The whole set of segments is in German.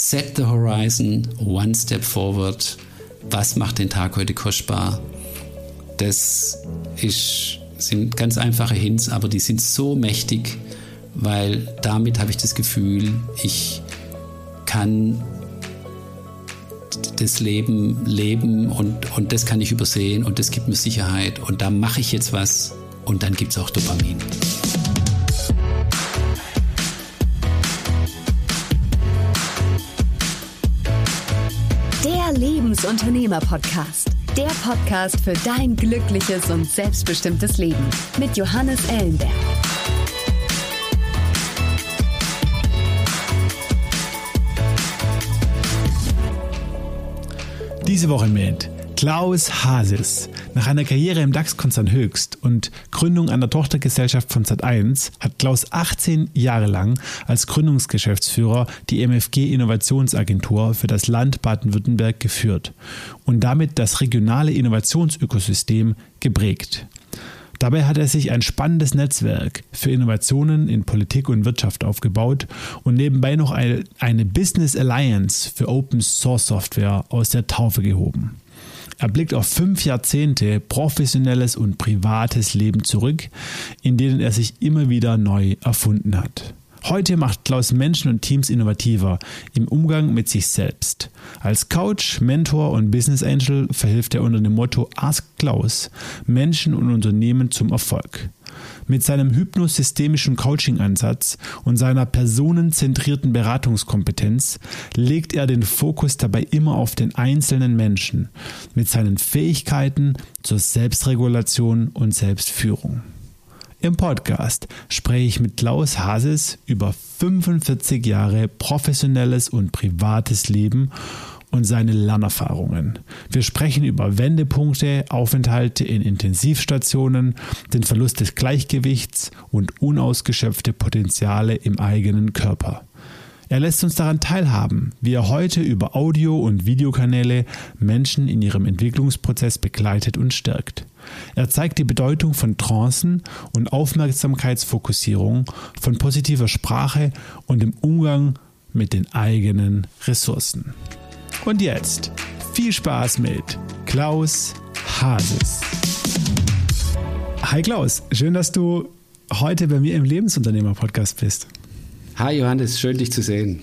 Set the horizon, one step forward. Was macht den Tag heute kostbar? Das ist, sind ganz einfache Hints, aber die sind so mächtig, weil damit habe ich das Gefühl, ich kann das Leben leben und, und das kann ich übersehen und das gibt mir Sicherheit und da mache ich jetzt was und dann gibt es auch Dopamin. Der Lebensunternehmer-Podcast. Der Podcast für dein glückliches und selbstbestimmtes Leben mit Johannes Ellenberg. Diese Woche mit Klaus Hasis. Nach einer Karriere im DAX-Konzern Höchst und Gründung einer Tochtergesellschaft von Sat1 hat Klaus 18 Jahre lang als Gründungsgeschäftsführer die MFG Innovationsagentur für das Land Baden-Württemberg geführt und damit das regionale Innovationsökosystem geprägt. Dabei hat er sich ein spannendes Netzwerk für Innovationen in Politik und Wirtschaft aufgebaut und nebenbei noch eine Business Alliance für Open Source Software aus der Taufe gehoben. Er blickt auf fünf Jahrzehnte professionelles und privates Leben zurück, in denen er sich immer wieder neu erfunden hat. Heute macht Klaus Menschen und Teams innovativer im Umgang mit sich selbst. Als Coach, Mentor und Business Angel verhilft er unter dem Motto Ask Klaus Menschen und Unternehmen zum Erfolg. Mit seinem hypnosystemischen Coaching-Ansatz und seiner personenzentrierten Beratungskompetenz legt er den Fokus dabei immer auf den einzelnen Menschen mit seinen Fähigkeiten zur Selbstregulation und Selbstführung. Im Podcast spreche ich mit Klaus Hases über 45 Jahre professionelles und privates Leben und seine Lernerfahrungen. Wir sprechen über Wendepunkte, Aufenthalte in Intensivstationen, den Verlust des Gleichgewichts und unausgeschöpfte Potenziale im eigenen Körper. Er lässt uns daran teilhaben, wie er heute über Audio- und Videokanäle Menschen in ihrem Entwicklungsprozess begleitet und stärkt. Er zeigt die Bedeutung von Trancen und Aufmerksamkeitsfokussierung, von positiver Sprache und dem Umgang mit den eigenen Ressourcen. Und jetzt viel Spaß mit Klaus Hases. Hi Klaus, schön, dass du heute bei mir im Lebensunternehmer-Podcast bist. Hi Johannes, schön dich zu sehen.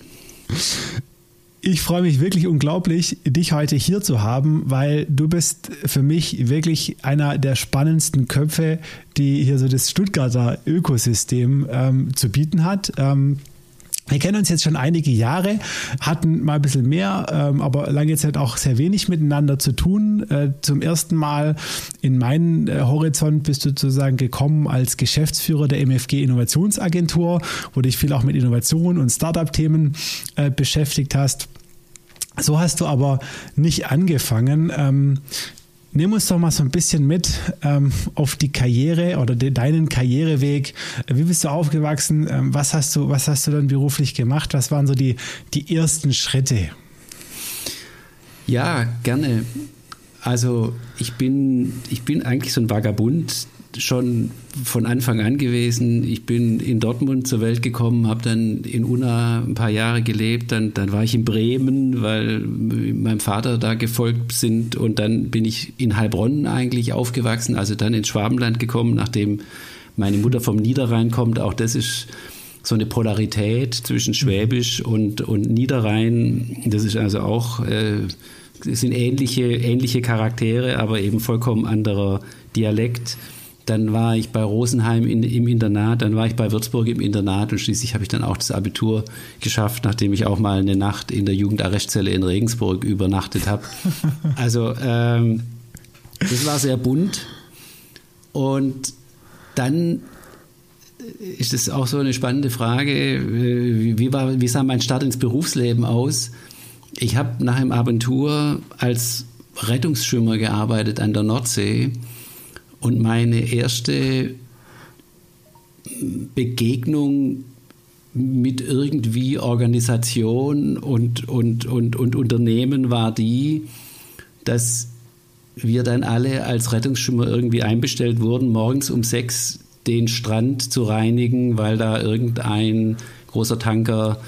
Ich freue mich wirklich unglaublich, dich heute hier zu haben, weil du bist für mich wirklich einer der spannendsten Köpfe, die hier so das Stuttgarter Ökosystem ähm, zu bieten hat. Ähm, wir kennen uns jetzt schon einige Jahre, hatten mal ein bisschen mehr, ähm, aber lange Zeit auch sehr wenig miteinander zu tun. Äh, zum ersten Mal in meinen äh, Horizont bist du sozusagen gekommen als Geschäftsführer der MFG Innovationsagentur, wo dich viel auch mit Innovation und Startup-Themen äh, beschäftigt hast. So hast du aber nicht angefangen. Ähm, Nimm uns doch mal so ein bisschen mit ähm, auf die Karriere oder de, deinen Karriereweg. Wie bist du aufgewachsen? Ähm, was, hast du, was hast du dann beruflich gemacht? Was waren so die, die ersten Schritte? Ja, gerne. Also ich bin, ich bin eigentlich so ein Vagabund, schon von Anfang an gewesen. Ich bin in Dortmund zur Welt gekommen, habe dann in Unna ein paar Jahre gelebt, dann, dann war ich in Bremen, weil meinem Vater da gefolgt sind und dann bin ich in Heilbronn eigentlich aufgewachsen, also dann ins Schwabenland gekommen, nachdem meine Mutter vom Niederrhein kommt. Auch das ist so eine Polarität zwischen Schwäbisch und, und Niederrhein. Das ist also auch, äh, sind ähnliche, ähnliche Charaktere, aber eben vollkommen anderer Dialekt. Dann war ich bei Rosenheim in, im Internat, dann war ich bei Würzburg im Internat und schließlich habe ich dann auch das Abitur geschafft, nachdem ich auch mal eine Nacht in der Jugendarrestzelle in Regensburg übernachtet habe. Also ähm, das war sehr bunt. Und dann ist es auch so eine spannende Frage, äh, wie, war, wie sah mein Start ins Berufsleben aus? Ich habe nach dem Abitur als Rettungsschwimmer gearbeitet an der Nordsee und meine erste Begegnung mit irgendwie Organisation und, und, und, und Unternehmen war die, dass wir dann alle als Rettungsschwimmer irgendwie einbestellt wurden, morgens um sechs den Strand zu reinigen, weil da irgendein großer Tanker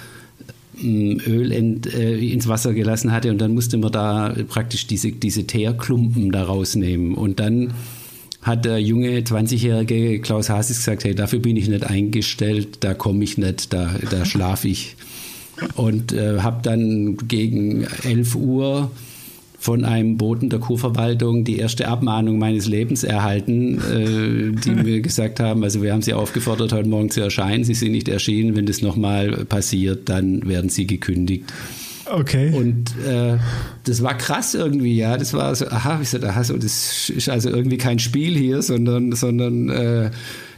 Öl in, äh, ins Wasser gelassen hatte. Und dann musste man da praktisch diese, diese Teerklumpen da rausnehmen. Und dann hat der junge 20-jährige Klaus Hasis gesagt, hey, dafür bin ich nicht eingestellt, da komme ich nicht, da, da schlafe ich. Und äh, habe dann gegen 11 Uhr von einem Boten der Kurverwaltung die erste Abmahnung meines Lebens erhalten, äh, die mir gesagt haben, also wir haben Sie aufgefordert, heute Morgen zu erscheinen, Sie sind nicht erschienen, wenn das nochmal passiert, dann werden Sie gekündigt. Okay. Und äh, das war krass irgendwie, ja. Das war so, aha, ich sagte, aha, so, das ist also irgendwie kein Spiel hier, sondern, sondern äh,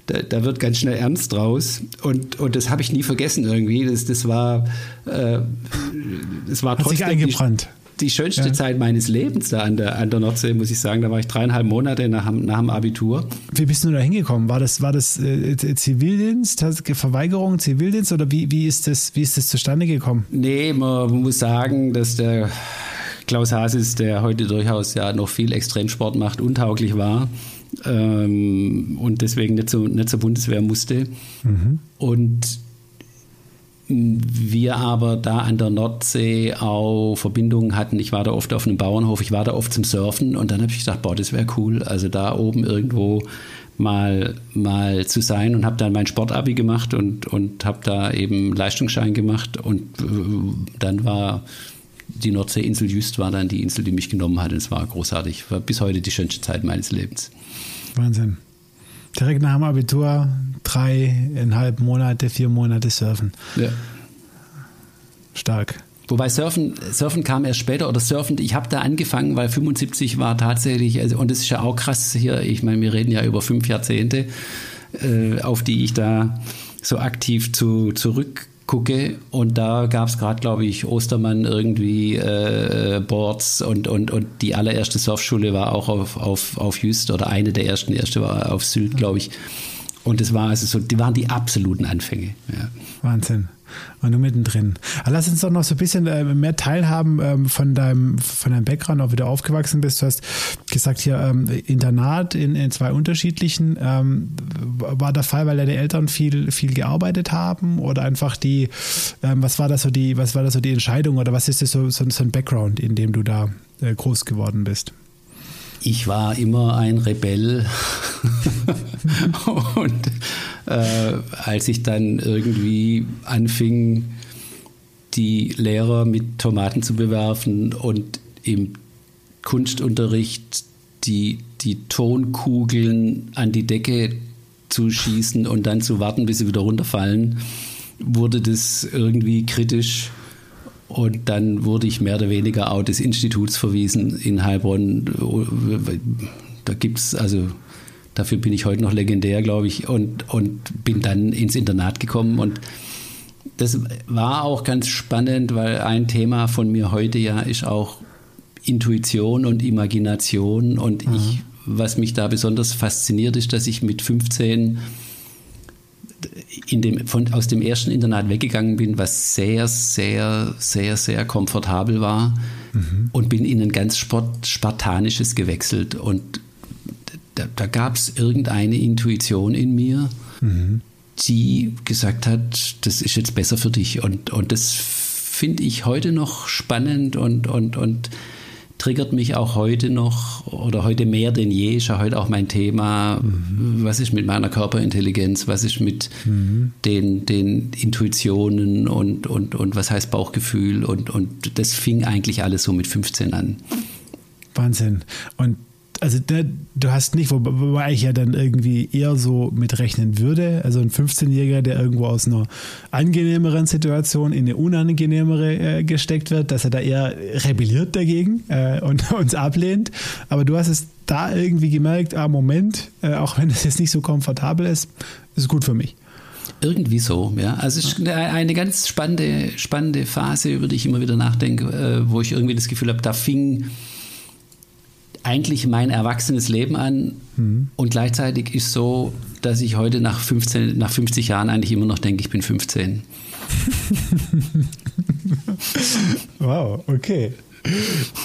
da, da, wird ganz schnell ernst draus. Und, und das habe ich nie vergessen irgendwie. Das, das war, äh, das war Hat trotzdem. Sich eingebrannt. Die, schönste ja. Zeit meines Lebens da an der, an der Nordsee, muss ich sagen. Da war ich dreieinhalb Monate nach, nach dem Abitur. Wie bist du da hingekommen? War das, war das äh, Zivildienst, Verweigerung, Zivildienst oder wie, wie, ist das, wie ist das zustande gekommen? Nee, man muss sagen, dass der Klaus Hasis, der heute durchaus ja noch viel Extremsport macht, untauglich war ähm, und deswegen nicht, so, nicht zur Bundeswehr musste. Mhm. Und wir aber da an der Nordsee auch Verbindungen hatten. Ich war da oft auf einem Bauernhof, ich war da oft zum Surfen und dann habe ich gedacht, boah, das wäre cool, also da oben irgendwo mal, mal zu sein und habe dann mein Sportabi gemacht und, und habe da eben Leistungsschein gemacht und äh, dann war die Nordseeinsel Jüst war dann die Insel, die mich genommen hat. Und es war großartig. War bis heute die schönste Zeit meines Lebens. Wahnsinn. Direkt nach dem Abitur dreieinhalb Monate, vier Monate surfen. Ja. Stark. Wobei Surfen, Surfen kam erst später oder Surfen, ich habe da angefangen, weil 75 war tatsächlich, also, und das ist ja auch krass hier, ich meine, wir reden ja über fünf Jahrzehnte, äh, auf die ich da so aktiv zu, zurückgucke. Und da gab es gerade, glaube ich, Ostermann irgendwie äh, Boards und, und, und die allererste Surfschule war auch auf, auf, auf Just oder eine der ersten, die erste war auf Sylt, glaube ich. Und das war also so, die waren die absoluten Anfänge. Ja. Wahnsinn. Und du mittendrin. Aber lass uns doch noch so ein bisschen äh, mehr teilhaben ähm, von deinem, von deinem Background, auch wie du aufgewachsen bist. Du hast gesagt hier ähm, Internat in, in zwei unterschiedlichen. Ähm, war der Fall, weil deine Eltern viel, viel gearbeitet haben oder einfach die, was war das so die, was war das so die Entscheidung oder was ist das so, so, so ein Background, in dem du da äh, groß geworden bist? Ich war immer ein Rebell. und äh, als ich dann irgendwie anfing, die Lehrer mit Tomaten zu bewerfen und im Kunstunterricht die, die Tonkugeln an die Decke zu schießen und dann zu warten, bis sie wieder runterfallen, wurde das irgendwie kritisch. Und dann wurde ich mehr oder weniger auch des Instituts verwiesen in Heilbronn. Da gibt es, also dafür bin ich heute noch legendär, glaube ich, und, und bin dann ins Internat gekommen. Und das war auch ganz spannend, weil ein Thema von mir heute ja ist auch Intuition und Imagination. Und mhm. ich, was mich da besonders fasziniert, ist, dass ich mit 15 in dem, von, aus dem ersten Internat weggegangen bin, was sehr, sehr, sehr, sehr komfortabel war mhm. und bin in ein ganz Sport, Spartanisches gewechselt. Und da, da gab es irgendeine Intuition in mir, mhm. die gesagt hat, das ist jetzt besser für dich. Und, und das finde ich heute noch spannend und, und, und triggert mich auch heute noch oder heute mehr denn je, ist ja heute auch mein Thema, mhm. was ist mit meiner Körperintelligenz, was ist mit mhm. den, den Intuitionen und, und, und was heißt Bauchgefühl und, und das fing eigentlich alles so mit 15 an. Wahnsinn. Und also der, du hast nicht, wobei ich ja dann irgendwie eher so mitrechnen würde, also ein 15-Jähriger, der irgendwo aus einer angenehmeren Situation in eine unangenehmere äh, gesteckt wird, dass er da eher rebelliert dagegen äh, und uns ablehnt. Aber du hast es da irgendwie gemerkt, ah, Moment, äh, auch wenn es jetzt nicht so komfortabel ist, ist gut für mich. Irgendwie so, ja. Also es ist eine ganz spannende, spannende Phase, über die ich immer wieder nachdenke, äh, wo ich irgendwie das Gefühl habe, da fing eigentlich mein erwachsenes Leben an mhm. und gleichzeitig ist so, dass ich heute nach 15, nach 50 Jahren eigentlich immer noch denke, ich bin 15. wow, okay.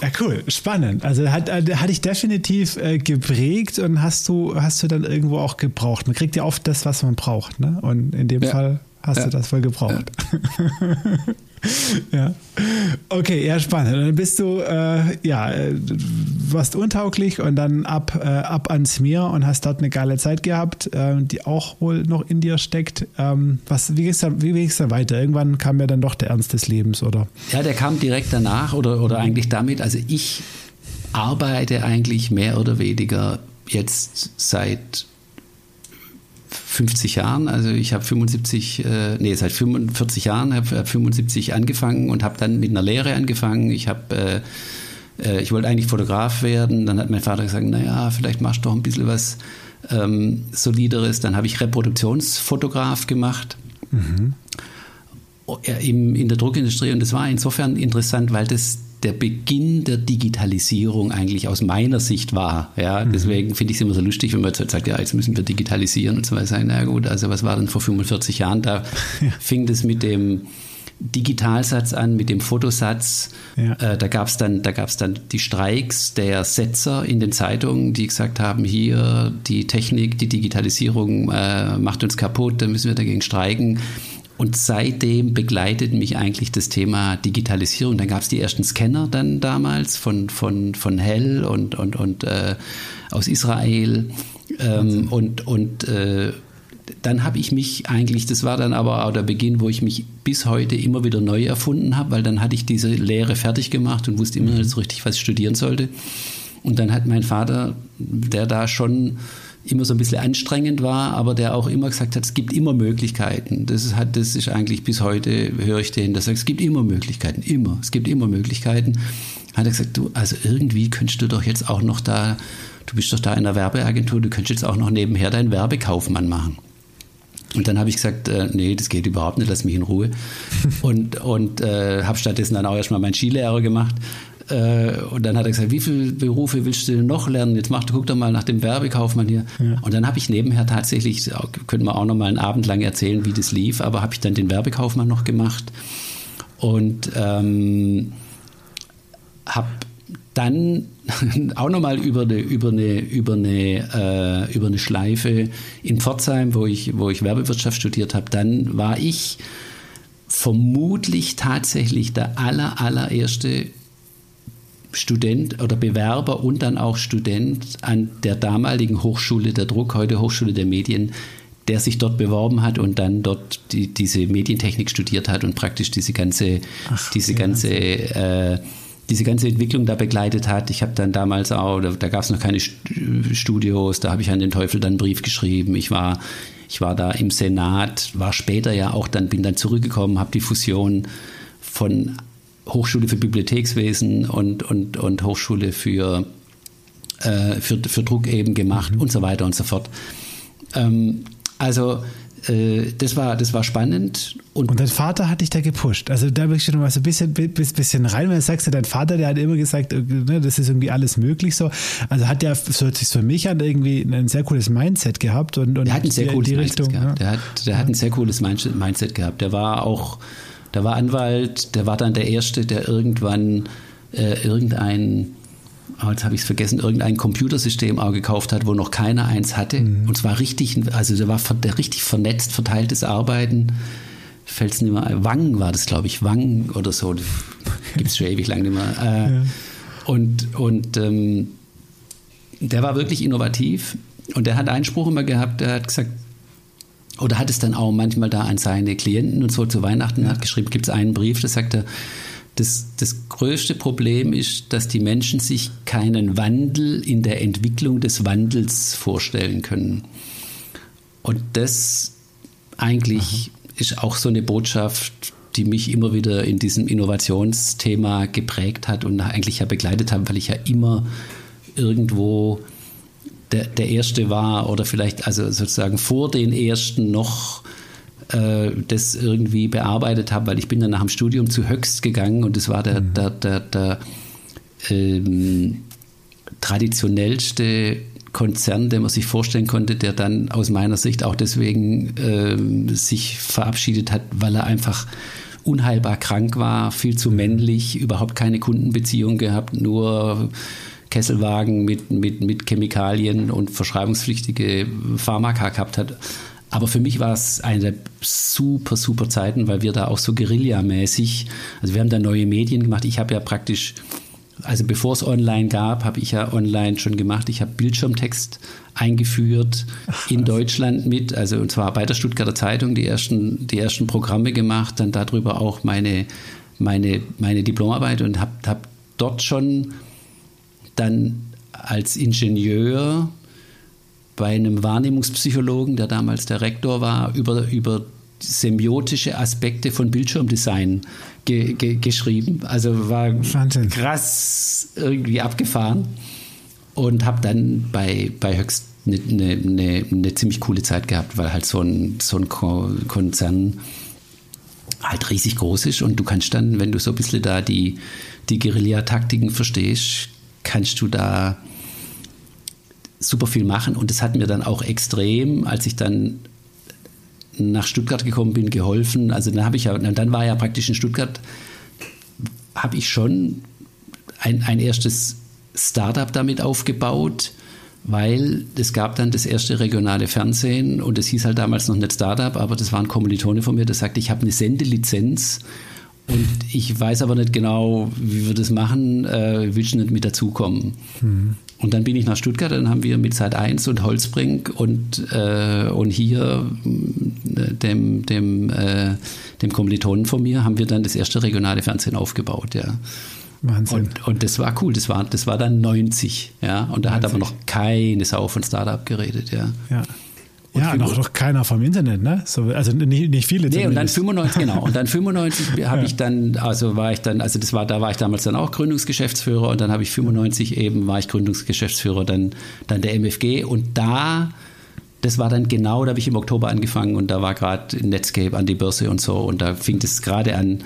Ja, cool, spannend. Also hat, äh, hat dich definitiv äh, geprägt und hast du, hast du dann irgendwo auch gebraucht. Man kriegt ja oft das, was man braucht, ne? Und in dem ja. Fall hast ja. du das voll gebraucht. ja. Okay, ja, spannend. Dann bist du, äh, ja, warst untauglich und dann ab, äh, ab ans Meer und hast dort eine geile Zeit gehabt, äh, die auch wohl noch in dir steckt. Ähm, was, wie ging es dann, dann weiter? Irgendwann kam ja dann doch der Ernst des Lebens, oder? Ja, der kam direkt danach oder, oder eigentlich damit. Also ich arbeite eigentlich mehr oder weniger jetzt seit 50 Jahren. Also ich habe 75, äh, nee, seit 45 Jahren, habe 75 angefangen und habe dann mit einer Lehre angefangen. Ich habe, äh, äh, ich wollte eigentlich Fotograf werden. Dann hat mein Vater gesagt, naja, vielleicht machst du doch ein bisschen was ähm, Solideres. Dann habe ich Reproduktionsfotograf gemacht. Mhm. In, in der Druckindustrie und das war insofern interessant, weil das der Beginn der Digitalisierung eigentlich aus meiner Sicht war. Ja, mhm. deswegen finde ich es immer so lustig, wenn man jetzt sagt, ja, jetzt müssen wir digitalisieren und so weiter. Na gut, also was war denn vor 45 Jahren? Da ja. fing das mit dem Digitalsatz an, mit dem Fotosatz. Ja. Äh, da gab es dann, da gab's dann die Streiks der Setzer in den Zeitungen, die gesagt haben, hier die Technik, die Digitalisierung äh, macht uns kaputt, da müssen wir dagegen streiken. Und seitdem begleitet mich eigentlich das Thema Digitalisierung. Dann gab es die ersten Scanner dann damals von, von, von Hell und, und, und äh, aus Israel. Ähm, und und äh, dann habe ich mich eigentlich, das war dann aber auch der Beginn, wo ich mich bis heute immer wieder neu erfunden habe, weil dann hatte ich diese Lehre fertig gemacht und wusste immer nicht so richtig, was ich studieren sollte. Und dann hat mein Vater, der da schon immer so ein bisschen anstrengend war, aber der auch immer gesagt hat, es gibt immer Möglichkeiten. Das ist, halt, das ist eigentlich bis heute, höre ich den, dass er sagt, es gibt immer Möglichkeiten, immer, es gibt immer Möglichkeiten. Hat er gesagt, du, also irgendwie könntest du doch jetzt auch noch da, du bist doch da in der Werbeagentur, du könntest jetzt auch noch nebenher deinen Werbekaufmann machen. Und dann habe ich gesagt, äh, nee, das geht überhaupt nicht, lass mich in Ruhe. und und äh, habe stattdessen dann auch erstmal meinen Skilehrer gemacht und dann hat er gesagt, wie viele Berufe willst du denn noch lernen? Jetzt mach, guck doch mal nach dem Werbekaufmann hier. Ja. Und dann habe ich nebenher tatsächlich, könnte man auch noch mal einen Abend lang erzählen, wie das lief, aber habe ich dann den Werbekaufmann noch gemacht und ähm, habe dann auch nochmal über eine, über eine, über eine, äh, über eine Schleife in Pforzheim, wo ich, wo ich Werbewirtschaft studiert habe, dann war ich vermutlich tatsächlich der aller, allererste Student oder Bewerber und dann auch Student an der damaligen Hochschule der Druck, heute Hochschule der Medien, der sich dort beworben hat und dann dort die, diese Medientechnik studiert hat und praktisch diese ganze, Ach, diese ganze, äh, diese ganze Entwicklung da begleitet hat. Ich habe dann damals auch, da, da gab es noch keine Studios, da habe ich an den Teufel dann einen Brief geschrieben. Ich war, ich war da im Senat, war später ja auch dann, bin dann zurückgekommen, habe die Fusion von Hochschule für Bibliothekswesen und, und, und Hochschule für, äh, für, für Druck eben gemacht mhm. und so weiter und so fort. Ähm, also äh, das war, das war spannend. Und, und dein Vater hat dich da gepusht. Also da möchte ich noch mal so ein bisschen, bisschen rein, weil du sagst, dein Vater, der hat immer gesagt, äh, ne, das ist irgendwie alles möglich so. Also hat der, so hört sich für mich an, irgendwie ein sehr cooles Mindset gehabt. Und, und der hat ein sehr cooles Mindset Richtung, gehabt. Ja. Der, hat, der ja. hat ein sehr cooles Mindset gehabt. Der war auch der war Anwalt, der war dann der Erste, der irgendwann äh, irgendein, oh, jetzt habe ich es vergessen, irgendein Computersystem auch gekauft hat, wo noch keiner eins hatte. Mhm. Und zwar richtig, also der war der richtig vernetzt, verteiltes Arbeiten. Fällt es nicht mehr ein. Wang war das, glaube ich, Wang oder so. Gibt es schon ewig lang nicht mehr. Äh, ja. Und, und ähm, der war wirklich innovativ. Und der hat einen Spruch immer gehabt, der hat gesagt, oder hat es dann auch manchmal da an seine Klienten und so zu Weihnachten ja. hat geschrieben, gibt es einen Brief, da sagt er, das, das größte Problem ist, dass die Menschen sich keinen Wandel in der Entwicklung des Wandels vorstellen können. Und das eigentlich Aha. ist auch so eine Botschaft, die mich immer wieder in diesem Innovationsthema geprägt hat und eigentlich ja begleitet hat, weil ich ja immer irgendwo der, der erste war oder vielleicht also sozusagen vor den ersten noch äh, das irgendwie bearbeitet habe, weil ich bin dann nach dem Studium zu Höchst gegangen und es war der, mhm. der, der, der ähm, traditionellste Konzern, den man sich vorstellen konnte, der dann aus meiner Sicht auch deswegen ähm, sich verabschiedet hat, weil er einfach unheilbar krank war, viel zu männlich, überhaupt keine Kundenbeziehung gehabt, nur Kesselwagen mit, mit, mit Chemikalien und verschreibungspflichtige Pharmaka gehabt hat. Aber für mich war es eine super, super Zeiten, weil wir da auch so Guerilla-mäßig, also wir haben da neue Medien gemacht. Ich habe ja praktisch, also bevor es online gab, habe ich ja online schon gemacht. Ich habe Bildschirmtext eingeführt Ach, in Deutschland mit, also und zwar bei der Stuttgarter Zeitung die ersten, die ersten Programme gemacht, dann darüber auch meine, meine, meine Diplomarbeit und habe hab dort schon dann als Ingenieur bei einem Wahrnehmungspsychologen, der damals der Rektor war, über, über semiotische Aspekte von Bildschirmdesign ge, ge, geschrieben. Also war Wahnsinn. krass irgendwie abgefahren und habe dann bei, bei Höchst eine, eine, eine, ziemlich coole Zeit gehabt, weil halt so ein, so ein Konzern halt riesig groß ist und du kannst dann, wenn du so ein bisschen da die, die Guerilla-Taktiken verstehst, kannst du da super viel machen und das hat mir dann auch extrem, als ich dann nach Stuttgart gekommen bin, geholfen. Also dann habe ich ja, dann war ja praktisch in Stuttgart, habe ich schon ein, ein erstes Startup damit aufgebaut, weil es gab dann das erste regionale Fernsehen und es hieß halt damals noch nicht Startup, aber das war ein Kommilitone von mir, der sagte, ich habe eine Sendelizenz und ich weiß aber nicht genau, wie wir das machen, äh, willst du nicht mit dazukommen? Mhm. Und dann bin ich nach Stuttgart, dann haben wir mit Sat 1 und Holzbrink und, äh, und hier äh, dem, dem, äh, dem Kommilitonen von mir haben wir dann das erste regionale Fernsehen aufgebaut, ja. Wahnsinn. Und, und das war cool, das war, das war dann 90, ja. Und da 90. hat aber noch keine Sau von Startup geredet, ja. Ja. Und ja, noch, noch keiner vom Internet, ne? So, also nicht, nicht viele. Nee, und dann 95, genau. Und dann 95 habe ja. ich dann, also war ich dann, also das war, da war ich damals dann auch Gründungsgeschäftsführer und dann habe ich 95 eben, war ich Gründungsgeschäftsführer dann, dann der MFG und da, das war dann genau, da habe ich im Oktober angefangen und da war gerade Netscape an die Börse und so und da fing das gerade an,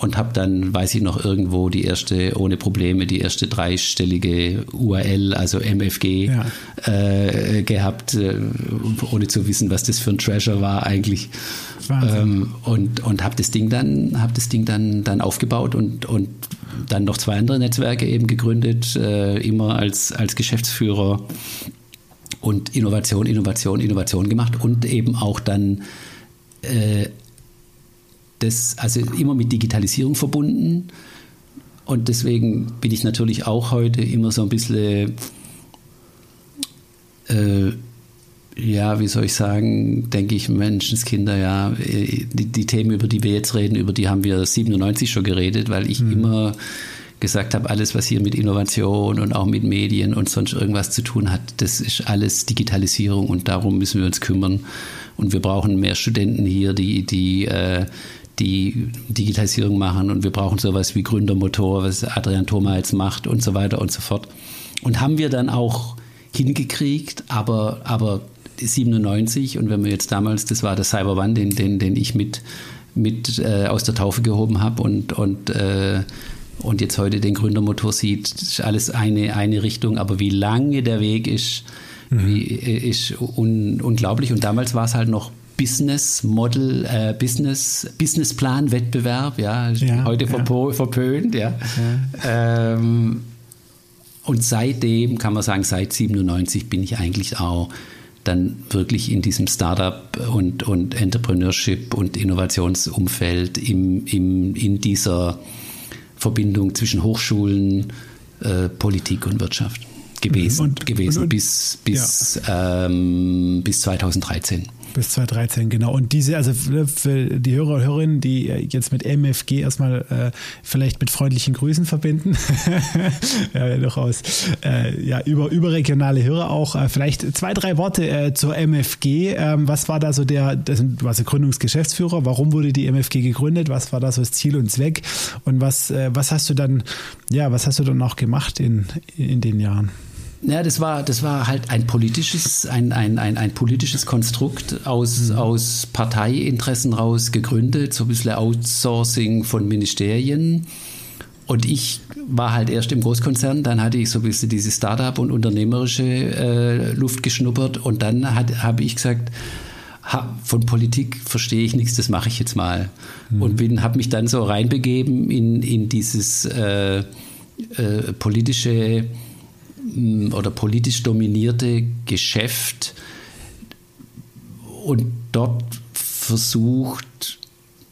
und habe dann, weiß ich noch, irgendwo die erste, ohne Probleme, die erste dreistellige URL, also MFG, ja. äh, gehabt, äh, ohne zu wissen, was das für ein Treasure war eigentlich. Ähm, und und habe das Ding dann, habe das Ding dann, dann aufgebaut und, und dann noch zwei andere Netzwerke eben gegründet, äh, immer als, als Geschäftsführer und Innovation, Innovation, Innovation gemacht und eben auch dann äh, das also immer mit Digitalisierung verbunden. Und deswegen bin ich natürlich auch heute immer so ein bisschen, äh, ja, wie soll ich sagen, denke ich, Menschenskinder, ja, die, die, Themen, über die wir jetzt reden, über die haben wir 97 schon geredet, weil ich mhm. immer gesagt habe, alles, was hier mit Innovation und auch mit Medien und sonst irgendwas zu tun hat, das ist alles Digitalisierung und darum müssen wir uns kümmern. Und wir brauchen mehr Studenten hier, die, die äh, die Digitalisierung machen und wir brauchen sowas wie Gründermotor, was Adrian Thoma jetzt macht und so weiter und so fort. Und haben wir dann auch hingekriegt, aber, aber 97 und wenn wir jetzt damals, das war der Cyber One, den, den, den ich mit, mit äh, aus der Taufe gehoben habe und, und, äh, und jetzt heute den Gründermotor sieht, ist alles eine, eine Richtung, aber wie lange der Weg ist, mhm. wie, ist un, unglaublich. Und damals war es halt noch Business Model, äh, Business, Businessplan Wettbewerb, ja, ja heute ja. verpönt, ja. ja. Ähm, und seitdem kann man sagen, seit 97 bin ich eigentlich auch dann wirklich in diesem Startup und, und Entrepreneurship und Innovationsumfeld im, im, in dieser Verbindung zwischen Hochschulen, äh, Politik und Wirtschaft gewesen, und, gewesen und, und, bis, bis, ja. ähm, bis 2013. Bis 2013, genau. Und diese, also für die Hörer und Hörerinnen, die jetzt mit MFG erstmal äh, vielleicht mit freundlichen Grüßen verbinden, ja, durchaus, äh, ja, über, überregionale Hörer auch, äh, vielleicht zwei, drei Worte äh, zur MFG. Ähm, was war da so der, das, du warst Gründungsgeschäftsführer, warum wurde die MFG gegründet, was war da so das Ziel und Zweck und was, äh, was hast du dann, ja, was hast du dann auch gemacht in, in den Jahren? Ja, das war, das war halt ein politisches, ein, ein, ein, ein politisches Konstrukt aus, mhm. aus Parteiinteressen raus gegründet, so ein bisschen Outsourcing von Ministerien. Und ich war halt erst im Großkonzern, dann hatte ich so ein bisschen diese Startup- und unternehmerische äh, Luft geschnuppert und dann habe ich gesagt, ha, von Politik verstehe ich nichts, das mache ich jetzt mal. Mhm. Und habe mich dann so reinbegeben in, in dieses äh, äh, politische oder politisch dominierte Geschäft und dort versucht,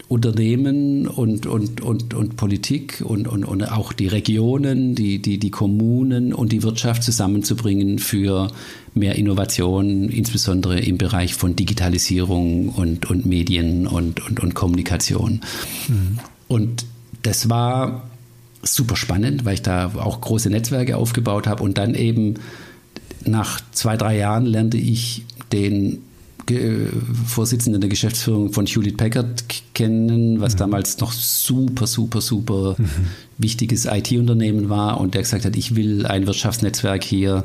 Unternehmen und, und, und, und Politik und, und, und auch die Regionen, die, die, die Kommunen und die Wirtschaft zusammenzubringen für mehr Innovation, insbesondere im Bereich von Digitalisierung und, und Medien und, und, und Kommunikation. Mhm. Und das war super spannend, weil ich da auch große Netzwerke aufgebaut habe und dann eben nach zwei, drei Jahren lernte ich den Vorsitzenden der Geschäftsführung von Hewlett Packard kennen, was mhm. damals noch super, super, super mhm. wichtiges IT-Unternehmen war und der gesagt hat, ich will ein Wirtschaftsnetzwerk hier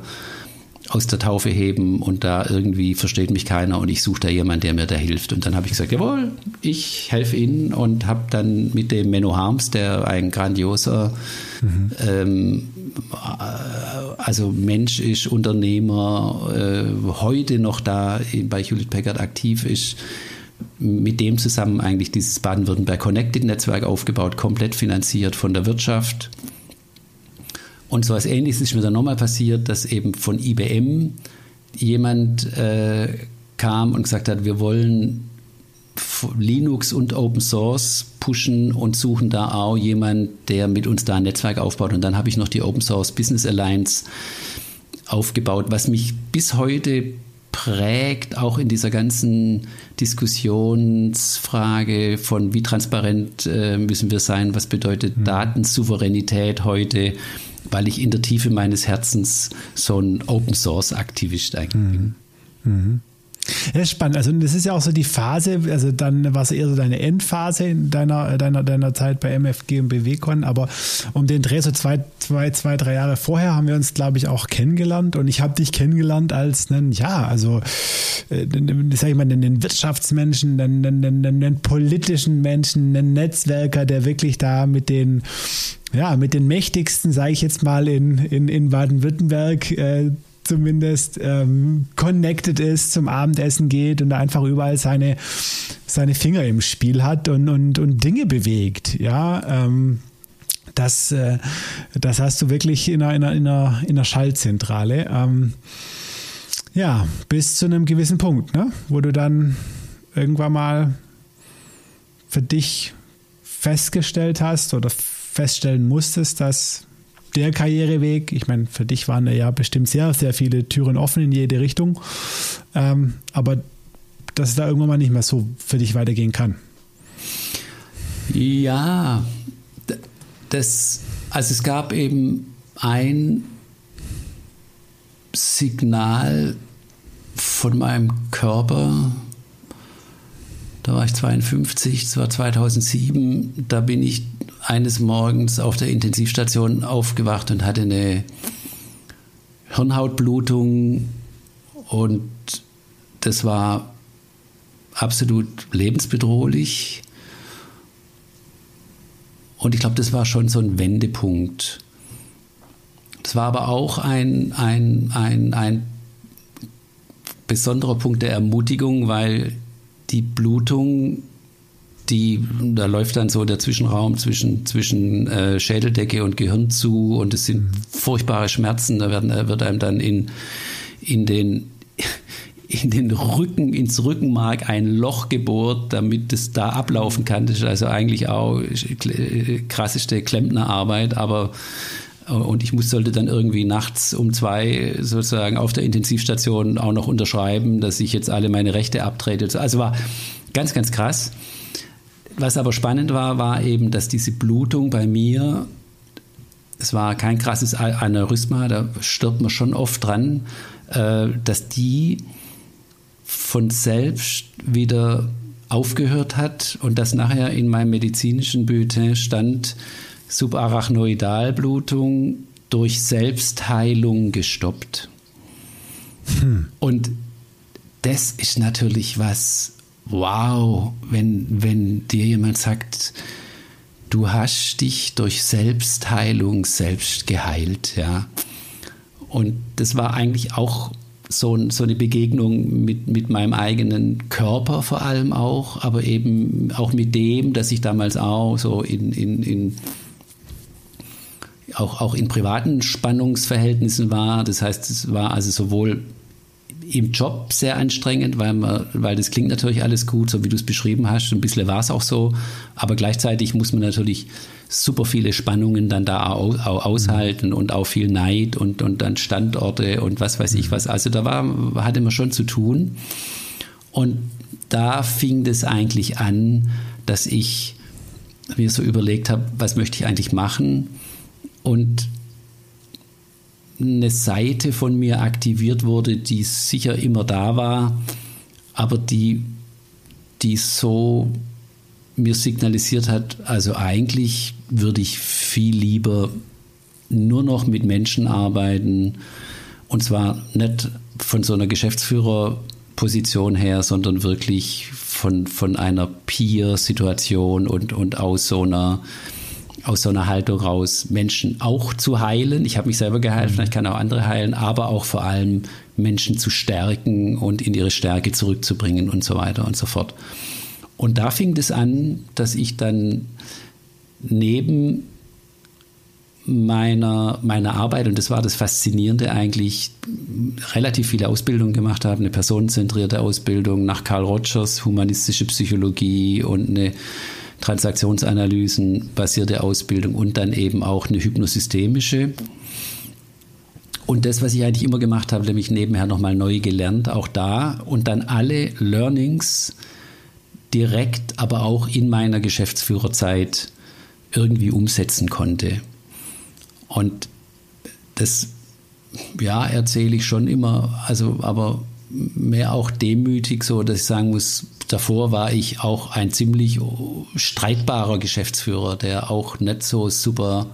aus der Taufe heben und da irgendwie versteht mich keiner und ich suche da jemanden, der mir da hilft. Und dann habe ich gesagt, jawohl, ich helfe Ihnen und habe dann mit dem Menno Harms, der ein grandioser mhm. ähm, also Mensch ist, Unternehmer, äh, heute noch da bei Hewlett Packard aktiv ist, mit dem zusammen eigentlich dieses Baden-Württemberg Connected Netzwerk aufgebaut, komplett finanziert von der Wirtschaft und so etwas Ähnliches ist mir dann nochmal passiert, dass eben von IBM jemand äh, kam und gesagt hat, wir wollen Linux und Open Source pushen und suchen da auch jemand, der mit uns da ein Netzwerk aufbaut. Und dann habe ich noch die Open Source Business Alliance aufgebaut, was mich bis heute prägt, auch in dieser ganzen Diskussionsfrage von wie transparent äh, müssen wir sein, was bedeutet mhm. Datensouveränität heute, weil ich in der Tiefe meines Herzens so ein Open Source Aktivist eigentlich bin. Mhm. Mhm. Ja, spannend. Also das ist ja auch so die Phase, also dann war es eher so deine Endphase in deiner, deiner, deiner Zeit bei MFG und BWCon, aber um den Dreh so zwei, zwei, zwei, drei Jahre vorher haben wir uns, glaube ich, auch kennengelernt und ich habe dich kennengelernt als einen, ja, also äh, sag ich mal, einen Wirtschaftsmenschen, einen, einen, einen politischen Menschen, einen Netzwerker, der wirklich da mit den ja, mit den mächtigsten, sage ich jetzt mal, in, in, in Baden-Württemberg äh, zumindest ähm, connected ist, zum Abendessen geht und einfach überall seine, seine Finger im Spiel hat und, und, und Dinge bewegt. Ja, ähm, das, äh, das hast du wirklich in einer, in einer, in einer Schaltzentrale. Ähm, ja, bis zu einem gewissen Punkt, ne? wo du dann irgendwann mal für dich festgestellt hast oder feststellen musstest, dass der Karriereweg, ich meine, für dich waren ja bestimmt sehr, sehr viele Türen offen in jede Richtung, ähm, aber dass es da irgendwann mal nicht mehr so für dich weitergehen kann. Ja, das, also es gab eben ein Signal von meinem Körper, da war ich 52, das war 2007, da bin ich eines Morgens auf der Intensivstation aufgewacht und hatte eine Hirnhautblutung und das war absolut lebensbedrohlich. Und ich glaube, das war schon so ein Wendepunkt. Das war aber auch ein, ein, ein, ein besonderer Punkt der Ermutigung, weil die Blutung die, da läuft dann so der Zwischenraum zwischen, zwischen äh, Schädeldecke und Gehirn zu und es sind furchtbare Schmerzen. Da werden, wird einem dann in, in den in den Rücken, ins Rückenmark ein Loch gebohrt, damit es da ablaufen kann. Das ist also eigentlich auch krasseste Klempnerarbeit, aber und ich muss, sollte dann irgendwie nachts um zwei sozusagen auf der Intensivstation auch noch unterschreiben, dass ich jetzt alle meine Rechte abtrete. Also war ganz, ganz krass. Was aber spannend war, war eben, dass diese Blutung bei mir, es war kein krasses Aneurysma, da stirbt man schon oft dran, äh, dass die von selbst wieder aufgehört hat und dass nachher in meinem medizinischen Bulletin stand, Subarachnoidalblutung durch Selbstheilung gestoppt. Hm. Und das ist natürlich was, wow, wenn, wenn dir jemand sagt, du hast dich durch Selbstheilung selbst geheilt, ja. Und das war eigentlich auch so, so eine Begegnung mit, mit meinem eigenen Körper vor allem auch, aber eben auch mit dem, dass ich damals auch so in, in, in auch, auch in privaten Spannungsverhältnissen war. Das heißt, es war also sowohl im Job sehr anstrengend, weil, man, weil das klingt natürlich alles gut, so wie du es beschrieben hast. Ein bisschen war es auch so. Aber gleichzeitig muss man natürlich super viele Spannungen dann da auch, auch aushalten und auch viel Neid und, und dann Standorte und was weiß ich was. Also da war, hatte man schon zu tun. Und da fing das eigentlich an, dass ich mir so überlegt habe, was möchte ich eigentlich machen und eine Seite von mir aktiviert wurde, die sicher immer da war, aber die, die so mir signalisiert hat, also eigentlich würde ich viel lieber nur noch mit Menschen arbeiten und zwar nicht von so einer Geschäftsführerposition her, sondern wirklich von, von einer Peer-Situation und, und aus so einer aus so einer Haltung raus, Menschen auch zu heilen. Ich habe mich selber geheilt, mhm. vielleicht kann auch andere heilen, aber auch vor allem Menschen zu stärken und in ihre Stärke zurückzubringen und so weiter und so fort. Und da fing es das an, dass ich dann neben meiner, meiner Arbeit, und das war das Faszinierende eigentlich, relativ viele Ausbildungen gemacht habe, eine personenzentrierte Ausbildung nach Carl Rogers, humanistische Psychologie und eine Transaktionsanalysen basierte Ausbildung und dann eben auch eine hypnosystemische. Und das, was ich eigentlich immer gemacht habe, nämlich nebenher nochmal neu gelernt, auch da und dann alle Learnings direkt, aber auch in meiner Geschäftsführerzeit irgendwie umsetzen konnte. Und das, ja, erzähle ich schon immer, also aber mehr auch demütig, so dass ich sagen muss, davor war ich auch ein ziemlich streitbarer Geschäftsführer, der auch nicht so super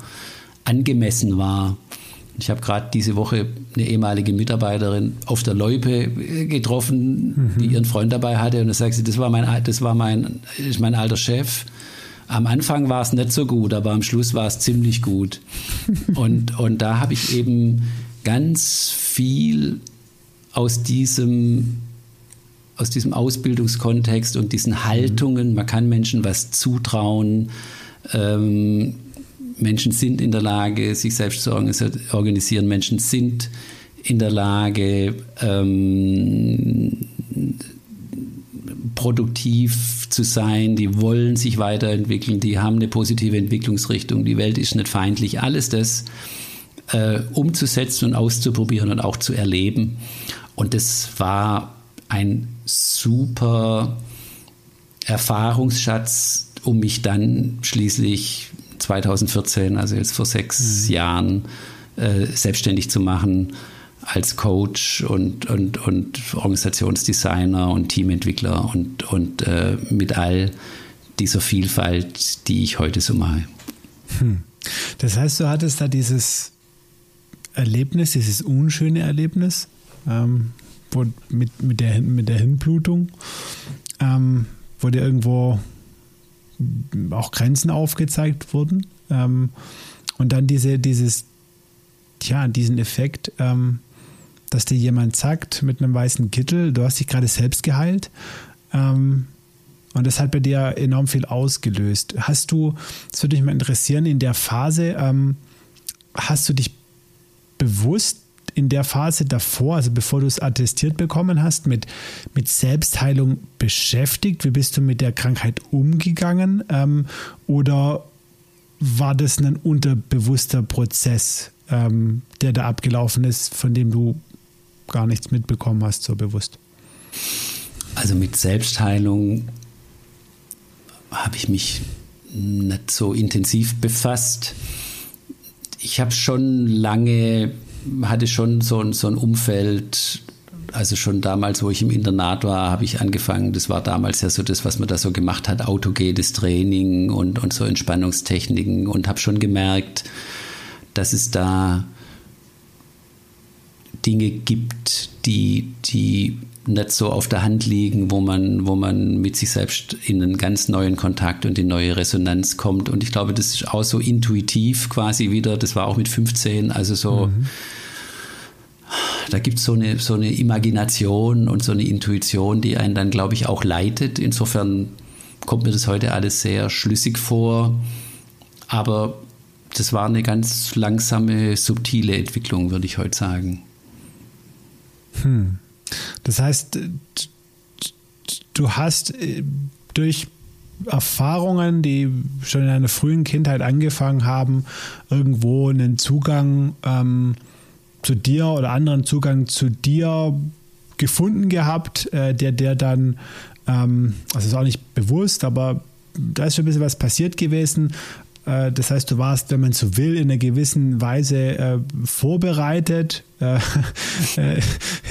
angemessen war. Ich habe gerade diese Woche eine ehemalige Mitarbeiterin auf der Loipe getroffen, mhm. die ihren Freund dabei hatte. Und da sagt sie, das war mein, das war mein, ist mein alter Chef. Am Anfang war es nicht so gut, aber am Schluss war es ziemlich gut. und, und da habe ich eben ganz viel aus diesem aus diesem Ausbildungskontext und diesen Haltungen, man kann Menschen was zutrauen, ähm, Menschen sind in der Lage, sich selbst zu organisieren, Menschen sind in der Lage, ähm, produktiv zu sein, die wollen sich weiterentwickeln, die haben eine positive Entwicklungsrichtung, die Welt ist nicht feindlich, alles das äh, umzusetzen und auszuprobieren und auch zu erleben. Und das war ein super Erfahrungsschatz, um mich dann schließlich 2014, also jetzt vor sechs mhm. Jahren, äh, selbstständig zu machen als Coach und, und, und Organisationsdesigner und Teamentwickler und, und äh, mit all dieser Vielfalt, die ich heute so mache. Hm. Das heißt, du hattest da dieses Erlebnis, dieses unschöne Erlebnis, ähm, mit, mit, der, mit der Hirnblutung, ähm, wo dir irgendwo auch Grenzen aufgezeigt wurden. Ähm, und dann diese, dieses, tja, diesen Effekt, ähm, dass dir jemand sagt mit einem weißen Kittel, du hast dich gerade selbst geheilt. Ähm, und das hat bei dir enorm viel ausgelöst. Hast du, das würde mich mal interessieren, in der Phase, ähm, hast du dich bewusst in der Phase davor, also bevor du es attestiert bekommen hast, mit, mit Selbstheilung beschäftigt? Wie bist du mit der Krankheit umgegangen? Ähm, oder war das ein unterbewusster Prozess, ähm, der da abgelaufen ist, von dem du gar nichts mitbekommen hast, so bewusst? Also mit Selbstheilung habe ich mich nicht so intensiv befasst. Ich habe schon lange hatte schon so ein, so ein Umfeld, also schon damals, wo ich im Internat war, habe ich angefangen, das war damals ja so das, was man da so gemacht hat, autogenes Training und, und so Entspannungstechniken und habe schon gemerkt, dass es da Dinge gibt, die, die nicht so auf der Hand liegen, wo man, wo man mit sich selbst in einen ganz neuen Kontakt und in neue Resonanz kommt. Und ich glaube, das ist auch so intuitiv quasi wieder, das war auch mit 15, also so. Mhm da gibt es so eine, so eine Imagination und so eine Intuition, die einen dann, glaube ich, auch leitet. Insofern kommt mir das heute alles sehr schlüssig vor. Aber das war eine ganz langsame, subtile Entwicklung, würde ich heute sagen. Hm. Das heißt, du hast äh, durch Erfahrungen, die schon in einer frühen Kindheit angefangen haben, irgendwo einen Zugang ähm, zu dir oder anderen Zugang zu dir gefunden gehabt, äh, der, der dann, ähm, also ist auch nicht bewusst, aber da ist schon ein bisschen was passiert gewesen, das heißt, du warst, wenn man so will, in einer gewissen Weise äh, vorbereitet, äh, äh,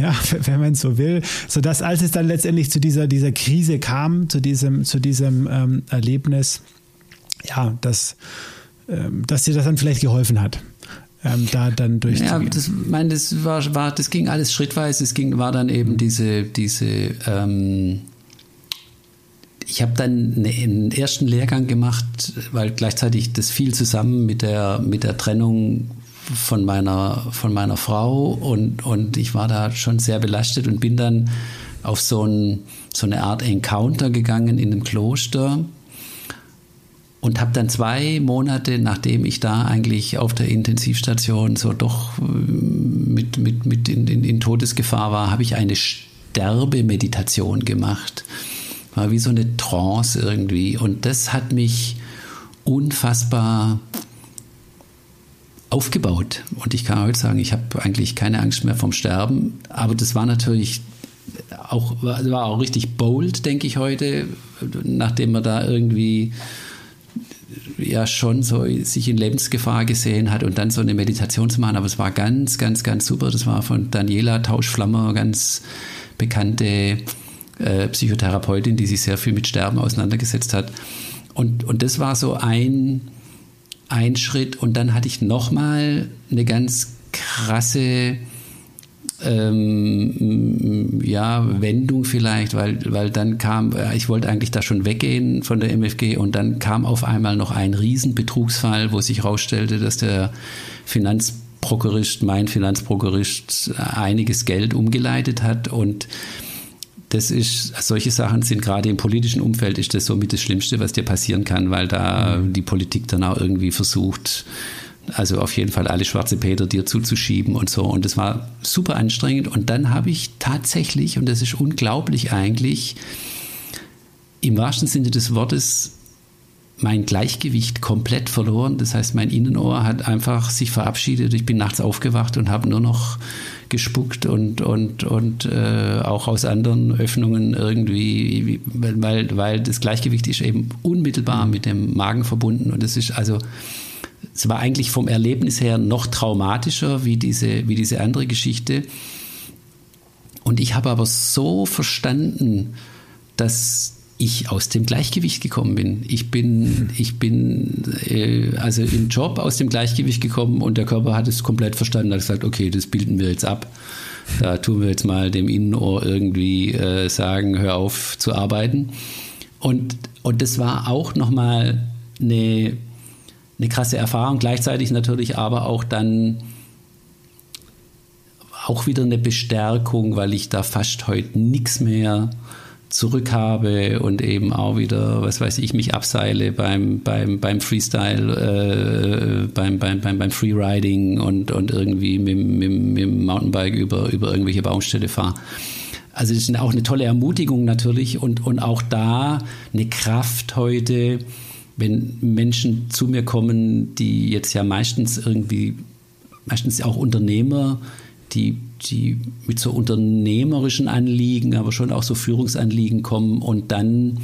ja, wenn man so will, sodass als es dann letztendlich zu dieser, dieser Krise kam, zu diesem, zu diesem ähm, Erlebnis, ja, dass, ähm, dass dir das dann vielleicht geholfen hat. Ähm, da dann durchzugehen. Ja, das, mein, das war, war, das ging alles schrittweise. Es ging, war dann eben diese, diese ähm, ich habe dann einen ersten Lehrgang gemacht, weil gleichzeitig das fiel zusammen mit der, mit der Trennung von meiner, von meiner Frau und, und ich war da schon sehr belastet und bin dann auf so, ein, so eine Art Encounter gegangen in einem Kloster und habe dann zwei Monate, nachdem ich da eigentlich auf der Intensivstation so doch äh, mit, mit, mit in, in, in Todesgefahr war, habe ich eine Sterbemeditation gemacht war wie so eine Trance irgendwie. Und das hat mich unfassbar aufgebaut. Und ich kann heute sagen, ich habe eigentlich keine Angst mehr vom Sterben. Aber das war natürlich auch, war auch richtig bold, denke ich heute, nachdem man da irgendwie ja schon so sich in Lebensgefahr gesehen hat und dann so eine Meditation zu machen. Aber es war ganz, ganz, ganz super. Das war von Daniela Tauschflammer, ganz bekannte äh, Psychotherapeutin, die sich sehr viel mit Sterben auseinandergesetzt hat. Und, und das war so ein, ein Schritt. Und dann hatte ich nochmal eine ganz krasse ähm, ja, Wendung vielleicht, weil, weil dann kam, äh, ich wollte eigentlich da schon weggehen von der MFG und dann kam auf einmal noch ein Riesenbetrugsfall, wo sich herausstellte, dass der Finanzprokurist, mein Finanzprokurist, einiges Geld umgeleitet hat und das ist, solche Sachen sind gerade im politischen Umfeld ist das somit das Schlimmste, was dir passieren kann, weil da mhm. die Politik dann auch irgendwie versucht, also auf jeden Fall alle schwarze Peter dir zuzuschieben und so. Und das war super anstrengend. Und dann habe ich tatsächlich, und das ist unglaublich eigentlich, im wahrsten Sinne des Wortes mein Gleichgewicht komplett verloren. Das heißt, mein Innenohr hat einfach sich verabschiedet. Ich bin nachts aufgewacht und habe nur noch gespuckt und, und, und äh, auch aus anderen Öffnungen irgendwie, weil, weil das Gleichgewicht ist eben unmittelbar mit dem Magen verbunden und es ist also, es war eigentlich vom Erlebnis her noch traumatischer wie diese, wie diese andere Geschichte. Und ich habe aber so verstanden, dass ich aus dem Gleichgewicht gekommen bin. Ich bin, ich bin äh, also im Job aus dem Gleichgewicht gekommen und der Körper hat es komplett verstanden, hat gesagt, okay, das bilden wir jetzt ab. Da tun wir jetzt mal dem Innenohr irgendwie äh, sagen, hör auf zu arbeiten. Und, und das war auch nochmal eine, eine krasse Erfahrung, gleichzeitig natürlich aber auch dann auch wieder eine Bestärkung, weil ich da fast heute nichts mehr habe und eben auch wieder, was weiß ich, mich abseile beim, beim, beim Freestyle, äh, beim, beim, beim, beim Freeriding und, und irgendwie mit, mit, mit dem Mountainbike über, über irgendwelche Baumställe fahre. Also es ist auch eine tolle Ermutigung natürlich und, und auch da eine Kraft heute, wenn Menschen zu mir kommen, die jetzt ja meistens irgendwie, meistens auch Unternehmer, die die mit so unternehmerischen Anliegen, aber schon auch so Führungsanliegen kommen und dann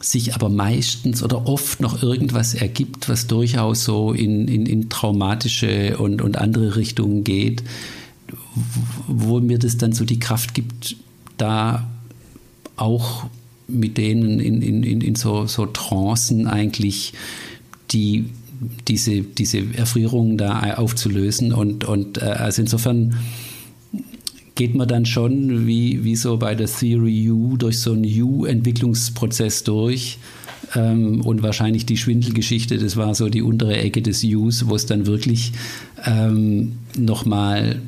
sich aber meistens oder oft noch irgendwas ergibt, was durchaus so in, in, in traumatische und, und andere Richtungen geht, wo mir das dann so die Kraft gibt, da auch mit denen in, in, in, so, so Trancen eigentlich die diese, diese Erfrierung da aufzulösen. Und, und äh, also insofern geht man dann schon wie, wie so bei der Theory U durch so einen U-Entwicklungsprozess durch. Ähm, und wahrscheinlich die Schwindelgeschichte, das war so die untere Ecke des Us, wo es dann wirklich ähm, nochmal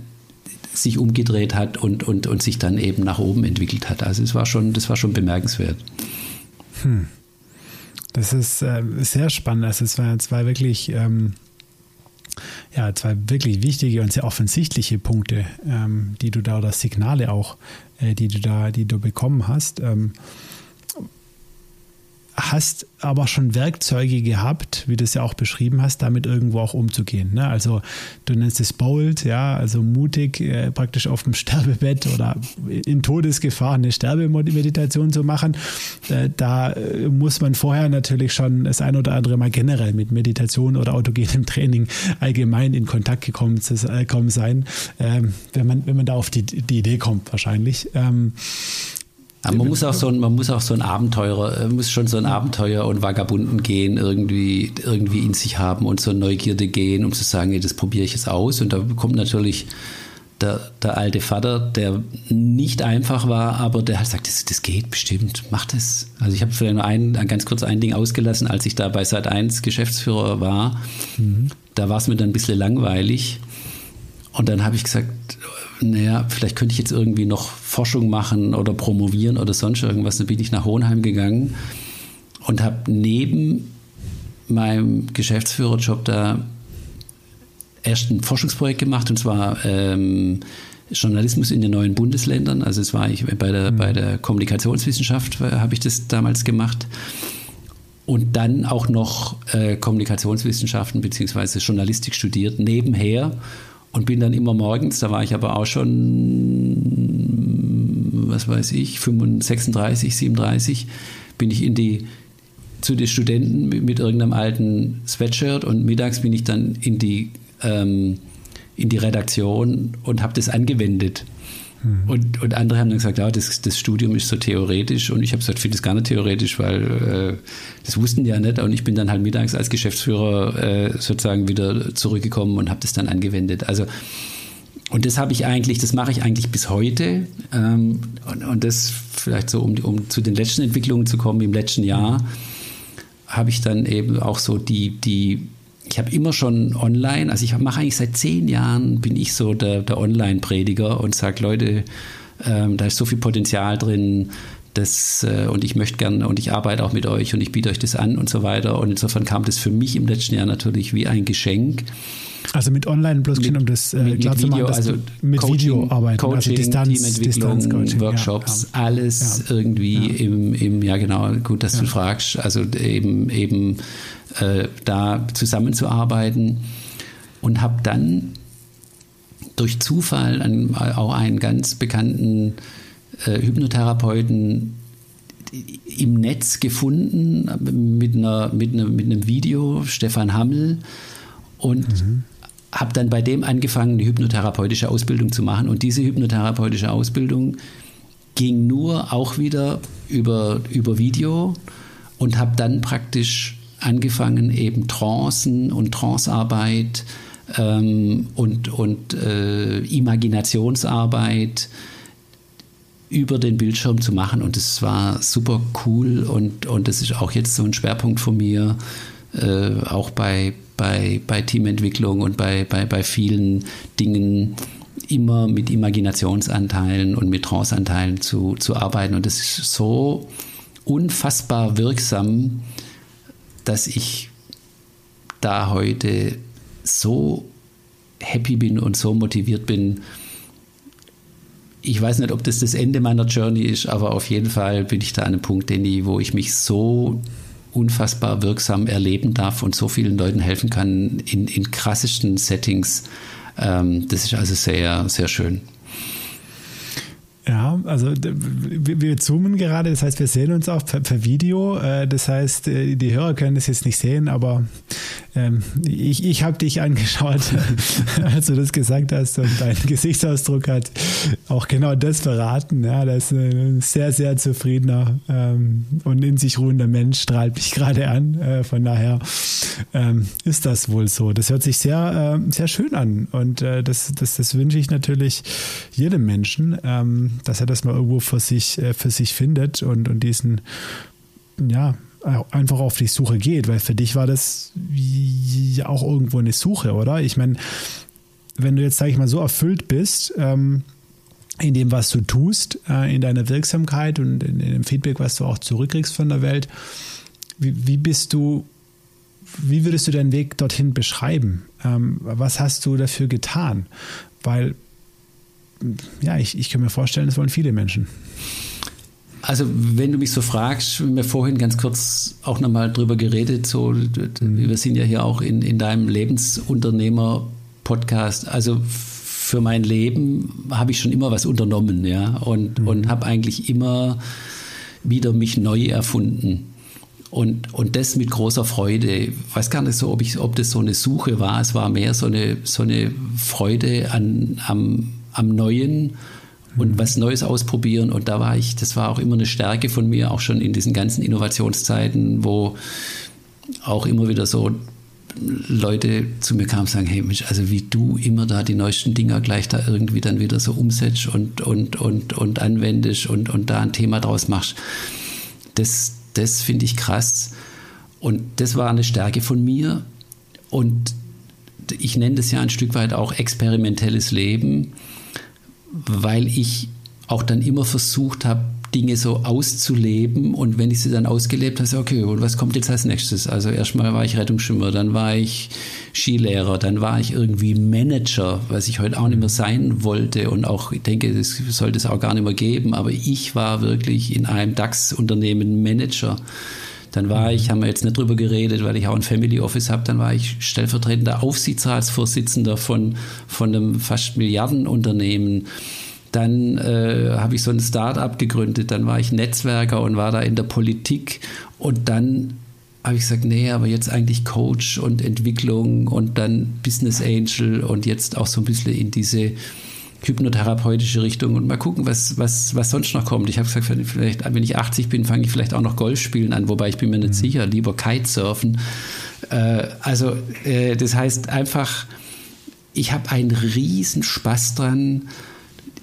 sich umgedreht hat und, und, und sich dann eben nach oben entwickelt hat. Also es war schon, das war schon bemerkenswert. Hm. Das ist äh, sehr spannend. Also es war, es war wirklich ähm, ja, zwei wirklich wichtige und sehr offensichtliche Punkte, ähm, die du da oder Signale auch, äh, die du da, die du bekommen hast. Ähm, hast aber schon Werkzeuge gehabt, wie du es ja auch beschrieben hast, damit irgendwo auch umzugehen. Ne? Also du nennst es bold, ja, also mutig, äh, praktisch auf dem Sterbebett oder in Todesgefahr eine Sterbemeditation zu machen. Äh, da muss man vorher natürlich schon das ein oder andere Mal generell mit Meditation oder autogenem Training allgemein in Kontakt gekommen, zu, äh, sein, ähm, wenn, man, wenn man da auf die, die Idee kommt wahrscheinlich. Ähm, aber man muss auch so ein, man muss auch so ein Abenteurer, äh, muss schon so ein Abenteuer und Vagabunden gehen irgendwie, irgendwie in sich haben und so Neugierde gehen, um zu sagen, ey, das probiere ich jetzt aus. Und da kommt natürlich der, der alte Vater, der nicht einfach war, aber der hat gesagt, das, das geht bestimmt, mach das. Also ich habe vielleicht nur ein, ganz kurz ein Ding ausgelassen, als ich da bei Sat 1 Geschäftsführer war. Mhm. Da war es mir dann ein bisschen langweilig. Und dann habe ich gesagt, naja, vielleicht könnte ich jetzt irgendwie noch Forschung machen oder promovieren oder sonst irgendwas. Dann bin ich nach Hohenheim gegangen und habe neben meinem Geschäftsführerjob da erst ein Forschungsprojekt gemacht und zwar ähm, Journalismus in den neuen Bundesländern. Also es war ich bei der, mhm. bei der Kommunikationswissenschaft äh, habe ich das damals gemacht. Und dann auch noch äh, Kommunikationswissenschaften bzw. Journalistik studiert nebenher und bin dann immer morgens, da war ich aber auch schon, was weiß ich, 35, 36, 37, bin ich in die zu den Studenten mit, mit irgendeinem alten Sweatshirt und mittags bin ich dann in die, ähm, in die Redaktion und habe das angewendet. Mhm. Und, und andere haben dann gesagt, ja, das, das Studium ist so theoretisch. Und ich habe gesagt, ich finde das gar nicht theoretisch, weil äh, das wussten die ja nicht. Und ich bin dann halt mittags als Geschäftsführer äh, sozusagen wieder zurückgekommen und habe das dann angewendet. Also und das habe ich eigentlich, das mache ich eigentlich bis heute. Ähm, und, und das vielleicht so, um, um zu den letzten Entwicklungen zu kommen, im letzten Jahr habe ich dann eben auch so die, die ich habe immer schon online, also ich mache eigentlich seit zehn Jahren, bin ich so der, der Online-Prediger und sage, Leute, ähm, da ist so viel Potenzial drin, das, äh, und ich möchte gerne und ich arbeite auch mit euch und ich biete euch das an und so weiter. Und insofern kam das für mich im letzten Jahr natürlich wie ein Geschenk. Also mit Online bloß mit, um das äh, mit, klar mit Video, also mit Coaching, Video arbeiten, Coaching, also Distanz, Teamentwicklung, Distanz Workshops, ja, ja. alles ja, irgendwie Im, im, ja genau, gut, dass du fragst, also eben, eben äh, da zusammenzuarbeiten und habe dann durch Zufall einen, auch einen ganz bekannten äh, Hypnotherapeuten im Netz gefunden mit, einer, mit, einer, mit einem Video, Stefan Hammel, und mhm. Habe dann bei dem angefangen, eine hypnotherapeutische Ausbildung zu machen. Und diese hypnotherapeutische Ausbildung ging nur auch wieder über, über Video und habe dann praktisch angefangen, eben Trancen und Trancearbeit ähm, und, und äh, Imaginationsarbeit über den Bildschirm zu machen. Und es war super cool und, und das ist auch jetzt so ein Schwerpunkt von mir, äh, auch bei, bei, bei Teamentwicklung und bei, bei, bei vielen Dingen immer mit Imaginationsanteilen und mit Tranceanteilen zu, zu arbeiten. Und das ist so unfassbar wirksam, dass ich da heute so happy bin und so motiviert bin. Ich weiß nicht, ob das das Ende meiner Journey ist, aber auf jeden Fall bin ich da an einem Punkt, wo ich mich so unfassbar wirksam erleben darf und so vielen Leuten helfen kann in, in krassesten Settings. Ähm, das ist also sehr, sehr schön. Ja, also wir zoomen gerade, das heißt, wir sehen uns auch per, per Video. Äh, das heißt, äh, die Hörer können das jetzt nicht sehen, aber ähm, ich, ich habe dich angeschaut, als du das gesagt hast und dein Gesichtsausdruck hat auch genau das verraten. Ja, das ist ein sehr, sehr zufriedener ähm, und in sich ruhender Mensch strahlt mich gerade an. Äh, von daher ähm, ist das wohl so. Das hört sich sehr, sehr schön an und das, das, das wünsche ich natürlich jedem Menschen dass er das mal irgendwo für sich, äh, für sich findet und, und diesen, ja, einfach auf die Suche geht, weil für dich war das ja auch irgendwo eine Suche, oder? Ich meine, wenn du jetzt, sage ich mal, so erfüllt bist, ähm, in dem, was du tust, äh, in deiner Wirksamkeit und in, in, dem Feedback, was du auch zurückkriegst von der Welt, wie, wie bist du wie würdest du deinen Weg dorthin beschreiben? Ähm, was hast du dafür getan? Weil, ja, ich, ich kann mir vorstellen, das wollen viele Menschen. Also, wenn du mich so fragst, wir haben vorhin ganz kurz auch nochmal drüber geredet, so, mhm. wir sind ja hier auch in, in deinem Lebensunternehmer-Podcast. Also, für mein Leben habe ich schon immer was unternommen, ja, und, mhm. und habe eigentlich immer wieder mich neu erfunden. Und, und das mit großer Freude. Ich weiß gar nicht so, ob, ich, ob das so eine Suche war. Es war mehr so eine, so eine Freude an, am, am Neuen und was Neues ausprobieren. Und da war ich, das war auch immer eine Stärke von mir, auch schon in diesen ganzen Innovationszeiten, wo auch immer wieder so Leute zu mir kamen und sagen, hey Mensch, also wie du immer da die neuesten Dinger gleich da irgendwie dann wieder so umsetzt und, und, und, und anwendest und, und da ein Thema draus machst, das, das finde ich krass. Und das war eine Stärke von mir. Und ich nenne das ja ein Stück weit auch experimentelles Leben weil ich auch dann immer versucht habe, Dinge so auszuleben und wenn ich sie dann ausgelebt habe, okay, und was kommt jetzt als nächstes? Also erstmal war ich Rettungsschwimmer, dann war ich Skilehrer, dann war ich irgendwie Manager, was ich heute auch nicht mehr sein wollte und auch ich denke, das sollte es auch gar nicht mehr geben, aber ich war wirklich in einem DAX-Unternehmen Manager. Dann war ich, haben wir jetzt nicht drüber geredet, weil ich auch ein Family Office habe, dann war ich stellvertretender Aufsichtsratsvorsitzender von, von einem fast Milliardenunternehmen. Dann äh, habe ich so ein Start-up gegründet, dann war ich Netzwerker und war da in der Politik und dann habe ich gesagt, nee, aber jetzt eigentlich Coach und Entwicklung und dann Business Angel und jetzt auch so ein bisschen in diese hypnotherapeutische Richtung und mal gucken, was, was, was sonst noch kommt. Ich habe gesagt, vielleicht, wenn ich 80 bin, fange ich vielleicht auch noch Golf spielen an, wobei ich bin mir nicht mhm. sicher, lieber Kitesurfen. Äh, also äh, das heißt einfach, ich habe einen riesen Spaß dran,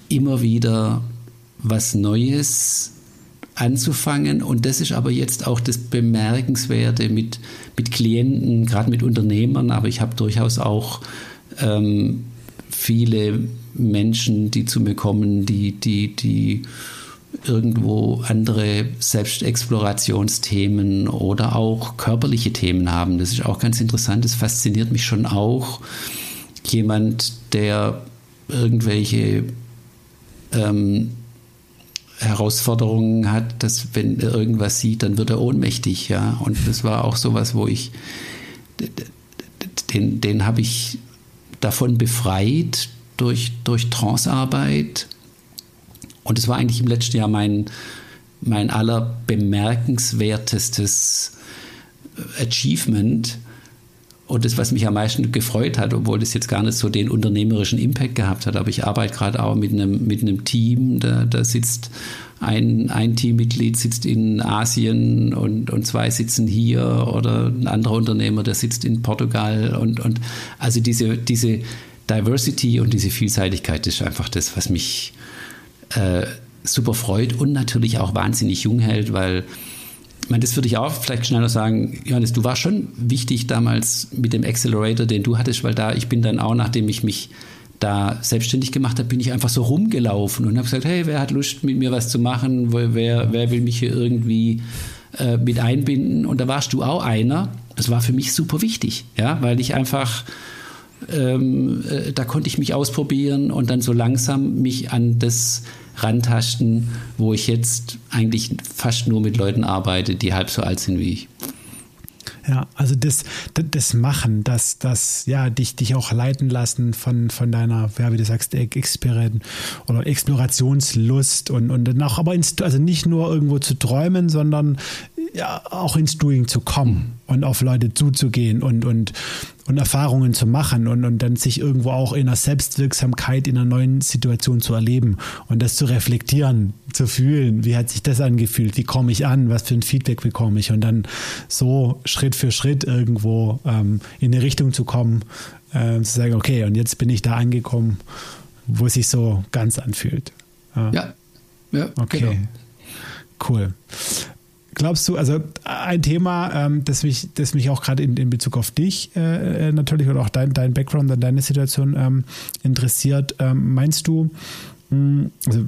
immer wieder was Neues anzufangen. Und das ist aber jetzt auch das Bemerkenswerte mit, mit Klienten, gerade mit Unternehmern, aber ich habe durchaus auch ähm, viele Menschen, die zu mir kommen, die, die, die irgendwo andere Selbstexplorationsthemen oder auch körperliche Themen haben. Das ist auch ganz interessant. Das fasziniert mich schon auch. Jemand, der irgendwelche ähm, Herausforderungen hat, dass wenn er irgendwas sieht, dann wird er ohnmächtig, ja. Und das war auch sowas, wo ich den, den habe ich davon befreit durch, durch Trancearbeit. Und es war eigentlich im letzten Jahr mein, mein allerbemerkenswertestes Achievement und das, was mich am meisten gefreut hat, obwohl das jetzt gar nicht so den unternehmerischen Impact gehabt hat, aber ich arbeite gerade auch mit einem, mit einem Team, da, da sitzt ein, ein Teammitglied sitzt in Asien und, und zwei sitzen hier oder ein anderer Unternehmer, der sitzt in Portugal und, und also diese, diese Diversity und diese Vielseitigkeit ist einfach das, was mich äh, super freut und natürlich auch wahnsinnig jung hält, weil ich meine, das würde ich auch vielleicht schneller sagen, Johannes, du warst schon wichtig damals mit dem Accelerator, den du hattest, weil da, ich bin dann auch, nachdem ich mich da selbstständig gemacht habe, bin ich einfach so rumgelaufen und habe gesagt, hey, wer hat Lust, mit mir was zu machen? Wer, wer will mich hier irgendwie äh, mit einbinden? Und da warst du auch einer. Das war für mich super wichtig, ja, weil ich einfach ähm, äh, da konnte ich mich ausprobieren und dann so langsam mich an das rantasten, wo ich jetzt eigentlich fast nur mit Leuten arbeite, die halb so alt sind wie ich. Ja, also das, das Machen, das, das, ja, dich, dich auch leiten lassen von, von deiner, ja, wie du sagst, Experiment oder Explorationslust und, und dann auch aber ins, also nicht nur irgendwo zu träumen, sondern ja, auch ins Doing zu kommen und auf Leute zuzugehen und, und, und Erfahrungen zu machen und, und dann sich irgendwo auch in einer Selbstwirksamkeit in einer neuen Situation zu erleben und das zu reflektieren, zu fühlen, wie hat sich das angefühlt, wie komme ich an, was für ein Feedback bekomme ich und dann so Schritt für Schritt irgendwo ähm, in eine Richtung zu kommen, äh, zu sagen, okay, und jetzt bin ich da angekommen, wo es sich so ganz anfühlt. Ja, ja, ja okay. Genau. Cool. Glaubst du, also ein Thema, ähm, das, mich, das mich auch gerade in, in Bezug auf dich äh, äh, natürlich oder auch dein, dein Background und deine Situation ähm, interessiert, ähm, meinst du, mh, hm, also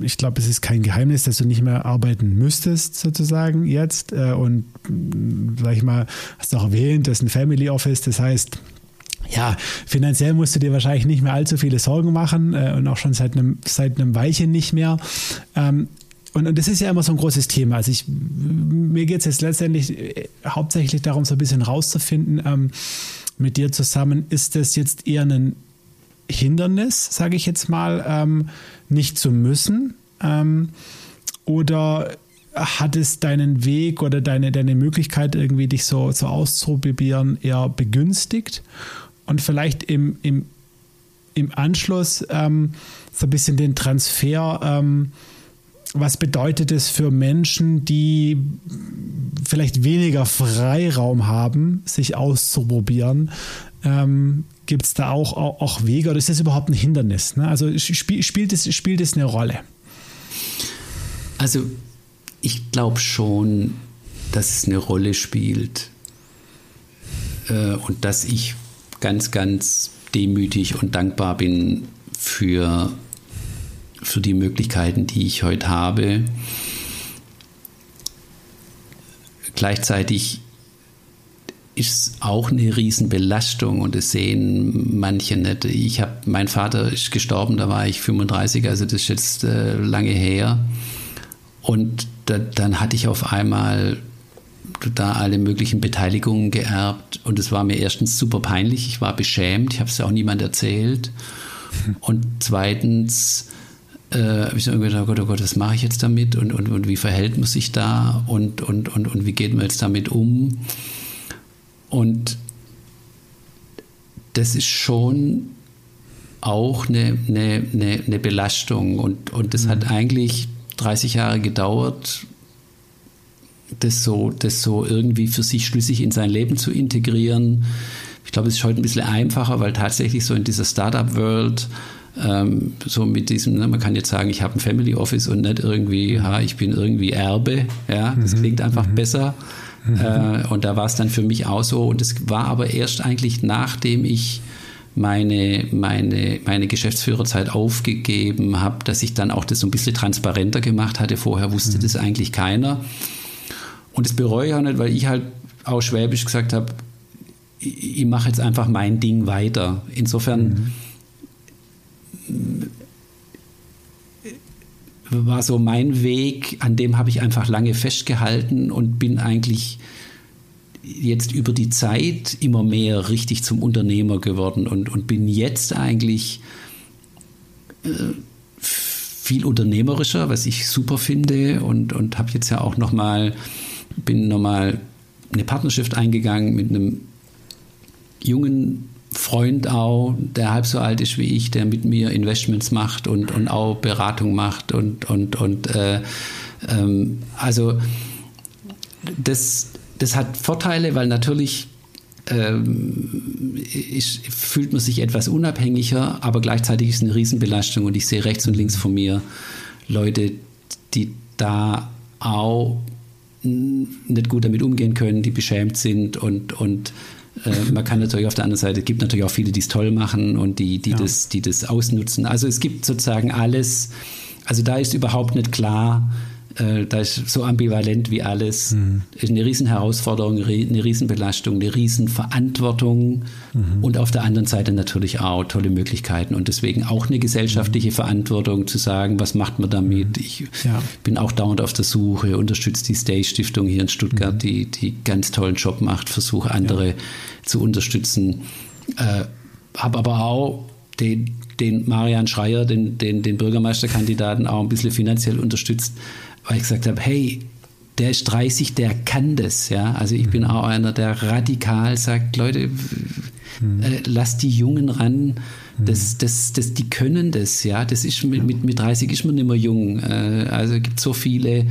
ich glaube, es ist kein Geheimnis, dass du nicht mehr arbeiten müsstest, sozusagen jetzt. Äh, und sag ich mal, hast du auch erwähnt, das ist ein Family Office, das heißt, ja, finanziell musst du dir wahrscheinlich nicht mehr allzu viele Sorgen machen äh, und auch schon seit einem, seit Weilchen nicht mehr. Ähm, und, und das ist ja immer so ein großes Thema. Also ich, mir geht es jetzt letztendlich äh, hauptsächlich darum, so ein bisschen rauszufinden ähm, mit dir zusammen, ist das jetzt eher ein Hindernis, sage ich jetzt mal, ähm, nicht zu müssen? Ähm, oder hat es deinen Weg oder deine, deine Möglichkeit, irgendwie dich so, so auszuprobieren, eher begünstigt? Und vielleicht im, im, im Anschluss ähm, so ein bisschen den Transfer, ähm, was bedeutet es für Menschen, die vielleicht weniger Freiraum haben, sich auszuprobieren? Ähm, Gibt es da auch, auch, auch, Wege oder ist das überhaupt ein Hindernis? Ne? Also spiel, spielt, es, spielt es eine Rolle? Also ich glaube schon, dass es eine Rolle spielt äh, und dass ich ganz, ganz demütig und dankbar bin für, für die Möglichkeiten, die ich heute habe. Gleichzeitig ist auch eine Riesenbelastung und das sehen manche nicht. Ich habe, mein Vater ist gestorben, da war ich 35, also das ist jetzt äh, lange her. Und da, dann hatte ich auf einmal da alle möglichen Beteiligungen geerbt und es war mir erstens super peinlich, ich war beschämt, ich habe es ja auch niemand erzählt. Und zweitens äh, habe ich so gedacht, oh Gott, oh Gott, was mache ich jetzt damit und, und, und wie verhält man sich da und, und, und, und wie geht man jetzt damit um? Und das ist schon auch eine, eine, eine, eine Belastung und, und das mhm. hat eigentlich 30 Jahre gedauert, das so, das so irgendwie für sich schlüssig in sein Leben zu integrieren. Ich glaube, es ist heute ein bisschen einfacher, weil tatsächlich so in dieser Startup-World ähm, so mit diesem, ne, man kann jetzt sagen, ich habe ein Family Office und nicht irgendwie, ha, ich bin irgendwie Erbe. Ja, das mhm. klingt einfach mhm. besser. Mhm. Äh, und da war es dann für mich auch so. Und es war aber erst eigentlich nachdem ich meine, meine, meine Geschäftsführerzeit aufgegeben habe, dass ich dann auch das so ein bisschen transparenter gemacht hatte. Vorher wusste mhm. das eigentlich keiner. Und das bereue ich auch nicht, weil ich halt auch schwäbisch gesagt habe, ich, mache jetzt einfach mein Ding weiter. Insofern mhm. War so mein Weg, an dem habe ich einfach lange festgehalten und bin eigentlich jetzt über die Zeit immer mehr richtig zum Unternehmer geworden und, und bin jetzt eigentlich äh, viel unternehmerischer, was ich super finde und, und habe jetzt ja auch nochmal, bin nochmal eine Partnerschaft eingegangen mit einem jungen Freund auch, der halb so alt ist wie ich, der mit mir Investments macht und, und auch Beratung macht und, und, und äh, ähm, also das, das hat Vorteile, weil natürlich ähm, ist, fühlt man sich etwas unabhängiger, aber gleichzeitig ist es eine Riesenbelastung und ich sehe rechts und links von mir Leute, die da auch nicht gut damit umgehen können, die beschämt sind und, und äh, man kann natürlich auf der anderen Seite, es gibt natürlich auch viele, die es toll machen und die, die, ja. das, die das ausnutzen. Also es gibt sozusagen alles, also da ist überhaupt nicht klar, äh, da ist so ambivalent wie alles. Mhm. Ist eine Riesenherausforderung, eine Riesenbelastung, eine Riesenverantwortung mhm. und auf der anderen Seite natürlich auch tolle Möglichkeiten und deswegen auch eine gesellschaftliche mhm. Verantwortung zu sagen, was macht man damit? Mhm. Ich ja. bin auch dauernd auf der Suche, unterstütze die Stage Stiftung hier in Stuttgart, mhm. die, die ganz tollen Job macht, versuche andere ja. zu unterstützen. Äh, Habe aber auch den, den Marian Schreier, den, den, den Bürgermeisterkandidaten, auch ein bisschen finanziell unterstützt weil ich gesagt habe, hey, der ist 30, der kann das, ja. Also ich mhm. bin auch einer, der radikal sagt, Leute, mhm. äh, lasst die Jungen ran, das, das, das, die können das, ja. Das ist mit, mit, mit 30 ist man nicht mehr jung. Äh, also gibt so viele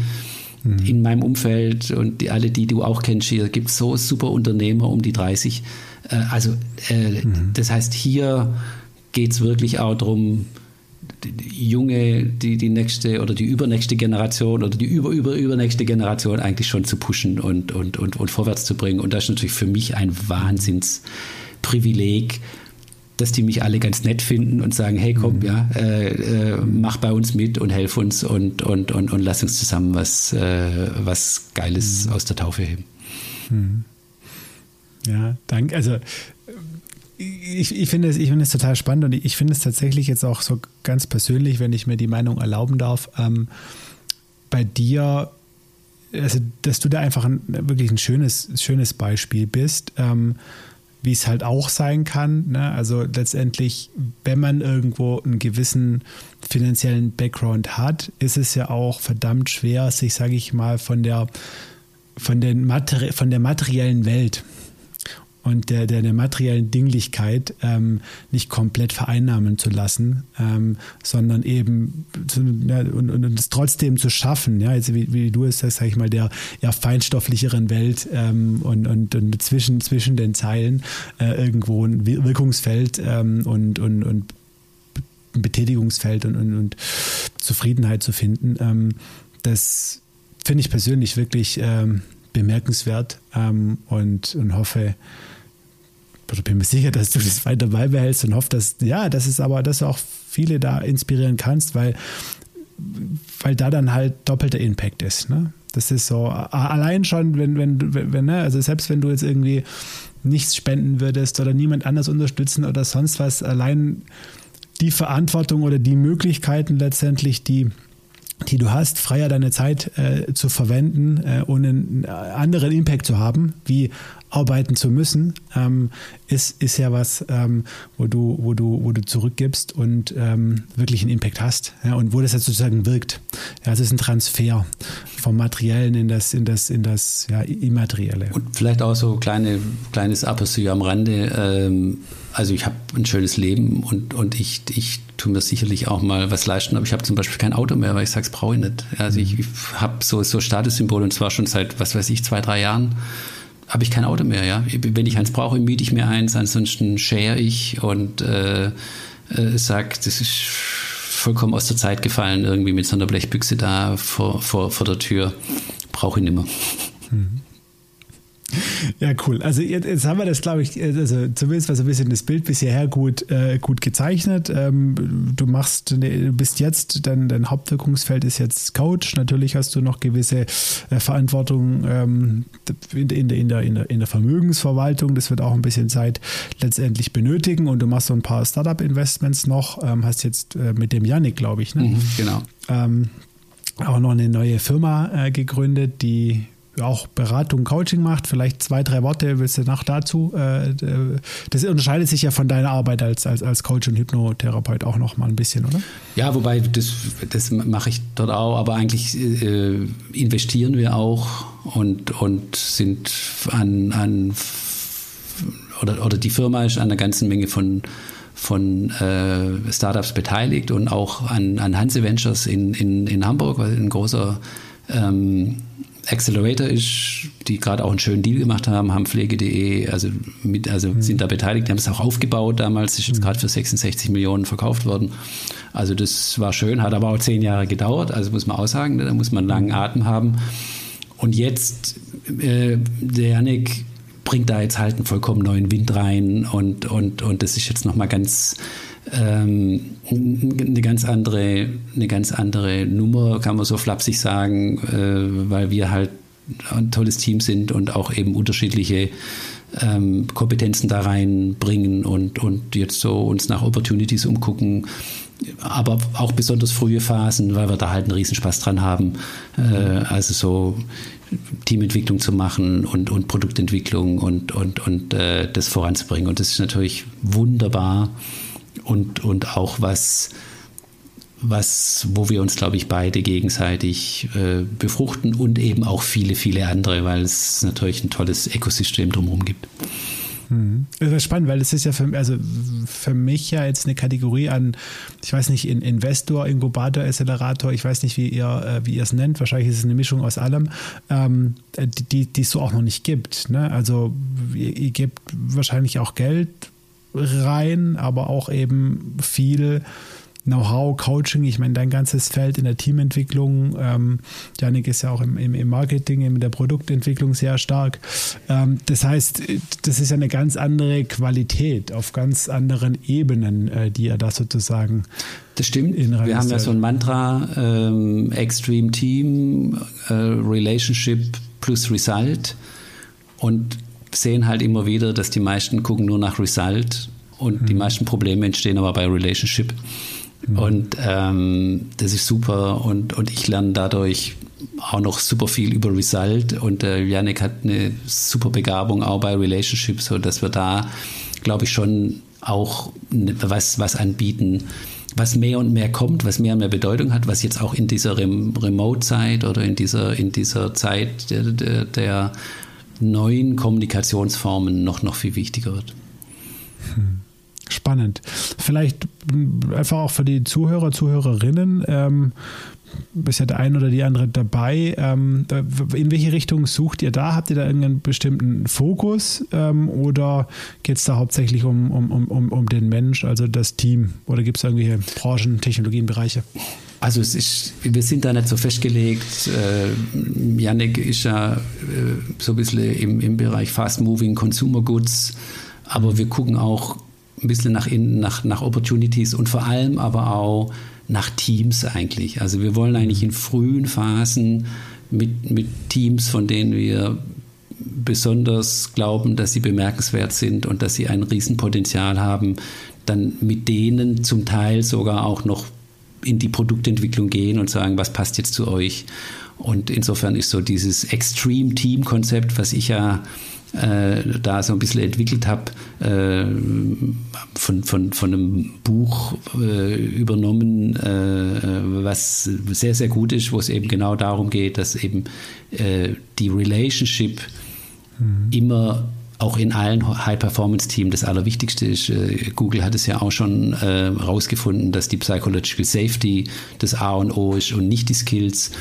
mhm. in meinem Umfeld und die, alle, die du auch kennst hier, gibt so super Unternehmer um die 30. Äh, also äh, das heißt, hier geht es wirklich auch darum, die junge, die, die nächste oder die übernächste Generation oder die über, über, übernächste Generation eigentlich schon zu pushen und, und, und, und vorwärts zu bringen. Und das ist natürlich für mich ein Wahnsinnsprivileg, dass die mich alle ganz nett finden und sagen, hey komm, mhm. ja, äh, äh, mach bei uns mit und helf uns und, und, und, und lass uns zusammen was, äh, was Geiles mhm. aus der Taufe heben. Mhm. Ja, danke. Also ich, ich finde es, ich es total spannend und ich finde es tatsächlich jetzt auch so ganz persönlich, wenn ich mir die Meinung erlauben darf, ähm, bei dir, also dass du da einfach ein, wirklich ein schönes, schönes Beispiel bist. Ähm, wie es halt auch sein kann. Ne? Also letztendlich, wenn man irgendwo einen gewissen finanziellen Background hat, ist es ja auch verdammt schwer, sich, sage ich mal, von der, von, den Materi von der materiellen Welt und der, der, der materiellen Dinglichkeit ähm, nicht komplett vereinnahmen zu lassen, ähm, sondern eben zu, ja, und, und es trotzdem zu schaffen, ja, also wie, wie du es sagst, sag ich mal, der ja, feinstofflicheren Welt ähm, und, und, und zwischen, zwischen den Zeilen äh, irgendwo ein Wirkungsfeld ähm, und, und, und ein Betätigungsfeld und, und, und Zufriedenheit zu finden. Ähm, das finde ich persönlich wirklich ähm, bemerkenswert ähm, und, und hoffe, bin mir sicher, dass du das weiter beibehältst und hoffe, dass, ja, das ist aber, dass du auch viele da inspirieren kannst, weil, weil da dann halt doppelter Impact ist. Ne? Das ist so, allein schon, wenn, wenn, wenn, ne, also selbst wenn du jetzt irgendwie nichts spenden würdest oder niemand anders unterstützen oder sonst was, allein die Verantwortung oder die Möglichkeiten letztendlich, die die du hast, freier deine Zeit äh, zu verwenden, äh, ohne einen anderen Impact zu haben, wie arbeiten zu müssen, ähm, ist, ist ja was, ähm, wo, du, wo, du, wo du zurückgibst und ähm, wirklich einen Impact hast ja, und wo das jetzt sozusagen wirkt. Ja, es ist ein Transfer vom Materiellen in das, in das, in das ja, Immaterielle. Und vielleicht auch so kleine, kleines Aperçu am Rande. Ähm, also ich habe ein schönes Leben und, und ich, ich tue mir sicherlich auch mal was leisten, aber ich habe zum Beispiel kein Auto mehr, weil ich sage, es brauche ich nicht. Also ich, ich habe so, so Statussymbole und zwar schon seit, was weiß ich, zwei, drei Jahren habe ich kein Auto mehr, ja. Wenn ich eins brauche, miete ich mir eins, ansonsten share ich und äh, äh, sage, das ist vollkommen aus der Zeit gefallen, irgendwie mit so einer Blechbüchse da vor, vor, vor der Tür. Brauche ich nicht mehr. Mhm. Ja, cool. Also jetzt, jetzt haben wir das, glaube ich, also zumindest war so ein bisschen das Bild bisher gut, äh, gut gezeichnet. Ähm, du machst, ne, du bist jetzt, dein, dein Hauptwirkungsfeld ist jetzt Coach. Natürlich hast du noch gewisse äh, Verantwortung ähm, in, in, in, der, in, der, in der Vermögensverwaltung. Das wird auch ein bisschen Zeit letztendlich benötigen. Und du machst so ein paar Startup-Investments noch. Ähm, hast jetzt äh, mit dem Yannick, glaube ich, ne? Mhm, genau. Ähm, auch noch eine neue Firma äh, gegründet, die auch Beratung, Coaching macht. Vielleicht zwei, drei Worte willst du noch dazu. Äh, das unterscheidet sich ja von deiner Arbeit als, als, als Coach und Hypnotherapeut auch noch mal ein bisschen, oder? Ja, wobei das, das mache ich dort auch, aber eigentlich äh, investieren wir auch und, und sind an, an oder, oder die Firma ist an einer ganzen Menge von von äh, Startups beteiligt und auch an, an Hanse Ventures in, in, in Hamburg, weil ein großer ähm, Accelerator ist, die gerade auch einen schönen Deal gemacht haben, haben pflege.de, also, mit, also mhm. sind da beteiligt, die haben es auch aufgebaut damals, ist jetzt mhm. gerade für 66 Millionen verkauft worden. Also das war schön, hat aber auch zehn Jahre gedauert, also muss man auch sagen, da muss man einen langen Atem haben. Und jetzt, äh, der Janik bringt da jetzt halt einen vollkommen neuen Wind rein und, und, und das ist jetzt nochmal ganz ähm, eine ganz andere, eine ganz andere Nummer, kann man so flapsig sagen, äh, weil wir halt ein tolles Team sind und auch eben unterschiedliche ähm, Kompetenzen da reinbringen und, und jetzt so uns nach Opportunities umgucken, aber auch besonders frühe Phasen, weil wir da halt einen Riesenspaß dran haben. Äh, also so Teamentwicklung zu machen und, und Produktentwicklung und, und, und äh, das voranzubringen. Und das ist natürlich wunderbar und, und auch was, was, wo wir uns, glaube ich, beide gegenseitig äh, befruchten und eben auch viele, viele andere, weil es natürlich ein tolles Ökosystem drumherum gibt. Mhm. Das ist spannend, weil es ist ja für, also für mich ja jetzt eine Kategorie an, ich weiß nicht, Investor, Inkubator, Accelerator, ich weiß nicht, wie ihr, äh, wie ihr es nennt, wahrscheinlich ist es eine Mischung aus allem, ähm, die, die es so auch noch nicht gibt. Ne? Also ihr, ihr gebt wahrscheinlich auch Geld rein, aber auch eben viel Know-how, Coaching, ich meine, dein ganzes Feld in der Teamentwicklung, ähm, Janik ist ja auch im, im, im Marketing, in der Produktentwicklung sehr stark. Ähm, das heißt, das ist ja eine ganz andere Qualität auf ganz anderen Ebenen, äh, die er da sozusagen. Das stimmt. Wir haben ja so ein Mantra, ähm, Extreme Team, äh, Relationship plus Result und sehen halt immer wieder, dass die meisten gucken nur nach Result und mhm. die meisten Probleme entstehen aber bei Relationship. Mhm. Und ähm, das ist super und, und ich lerne dadurch auch noch super viel über Result und äh, Yannick hat eine super Begabung auch bei Relationships, so dass wir da, glaube ich, schon auch ne, was, was anbieten, was mehr und mehr kommt, was mehr und mehr Bedeutung hat, was jetzt auch in dieser Rem Remote-Zeit oder in dieser, in dieser Zeit der, der, der neuen Kommunikationsformen noch, noch viel wichtiger wird. Hm spannend. Vielleicht einfach auch für die Zuhörer, Zuhörerinnen. Ähm, ist ja der ein oder die andere dabei. Ähm, in welche Richtung sucht ihr da? Habt ihr da irgendeinen bestimmten Fokus ähm, oder geht es da hauptsächlich um, um, um, um den Mensch, also das Team? Oder gibt es irgendwelche Branchen, Technologien, Bereiche? Also es ist, wir sind da nicht so festgelegt. Äh, Yannick ist ja äh, so ein bisschen im, im Bereich Fast Moving Consumer Goods, aber wir gucken auch ein bisschen nach innen, nach, nach Opportunities und vor allem aber auch nach Teams eigentlich. Also wir wollen eigentlich in frühen Phasen mit, mit Teams, von denen wir besonders glauben, dass sie bemerkenswert sind und dass sie ein Riesenpotenzial haben, dann mit denen zum Teil sogar auch noch in die Produktentwicklung gehen und sagen, was passt jetzt zu euch. Und insofern ist so dieses Extreme Team Konzept, was ich ja äh, da so ein bisschen entwickelt habe, äh, von, von, von einem Buch äh, übernommen, äh, was sehr, sehr gut ist, wo es eben genau darum geht, dass eben äh, die Relationship mhm. immer auch in allen High-Performance-Teams das Allerwichtigste ist. Äh, Google hat es ja auch schon herausgefunden, dass die Psychological Safety das A und O ist und nicht die Skills.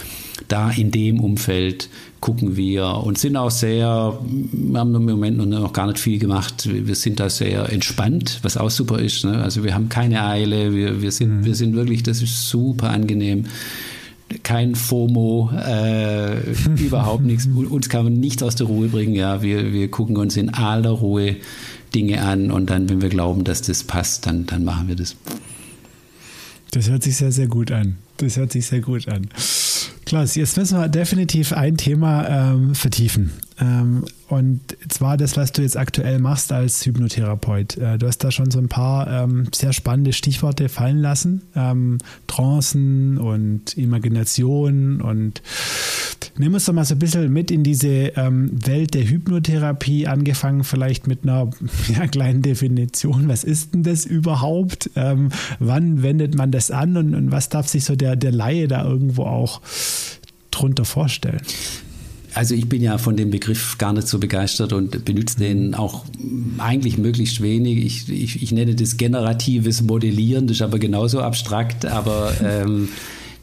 Da in dem Umfeld gucken wir und sind auch sehr, wir haben im Moment noch gar nicht viel gemacht. Wir sind da sehr entspannt, was auch super ist. Ne? Also wir haben keine Eile, wir, wir, sind, mhm. wir sind wirklich, das ist super angenehm. Kein FOMO, äh, überhaupt nichts. Uns kann man nicht aus der Ruhe bringen. Ja, wir, wir gucken uns in aller Ruhe Dinge an und dann, wenn wir glauben, dass das passt, dann, dann machen wir das. Das hört sich sehr, sehr gut an. Das hört sich sehr gut an. Klaus, jetzt müssen wir definitiv ein Thema ähm, vertiefen. Ähm, und zwar das, was du jetzt aktuell machst als Hypnotherapeut. Äh, du hast da schon so ein paar ähm, sehr spannende Stichworte fallen lassen. Ähm, Trancen und Imagination und nimm uns doch mal so ein bisschen mit in diese Welt der Hypnotherapie, angefangen vielleicht mit einer kleinen Definition. Was ist denn das überhaupt? Wann wendet man das an und, und was darf sich so der, der Laie da irgendwo auch drunter vorstellen? Also ich bin ja von dem Begriff gar nicht so begeistert und benutze den auch eigentlich möglichst wenig. Ich, ich, ich nenne das generatives Modellieren, das ist aber genauso abstrakt, aber ähm,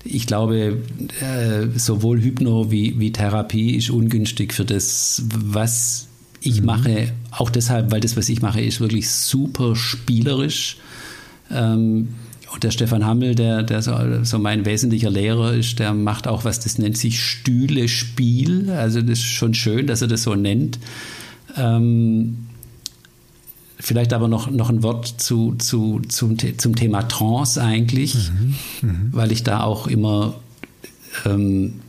ich glaube, äh, sowohl Hypno wie, wie Therapie ist ungünstig für das, was ich mhm. mache. Auch deshalb, weil das, was ich mache, ist wirklich super spielerisch. Ähm, und der Stefan Hammel, der, der so, so, mein wesentlicher Lehrer ist, der macht auch was, das nennt sich Stühle-Spiel. Also das ist schon schön, dass er das so nennt. Ähm, vielleicht aber noch, noch ein Wort zu, zu, zum, zum Thema Trance eigentlich, mhm, mh. weil ich da auch immer ähm,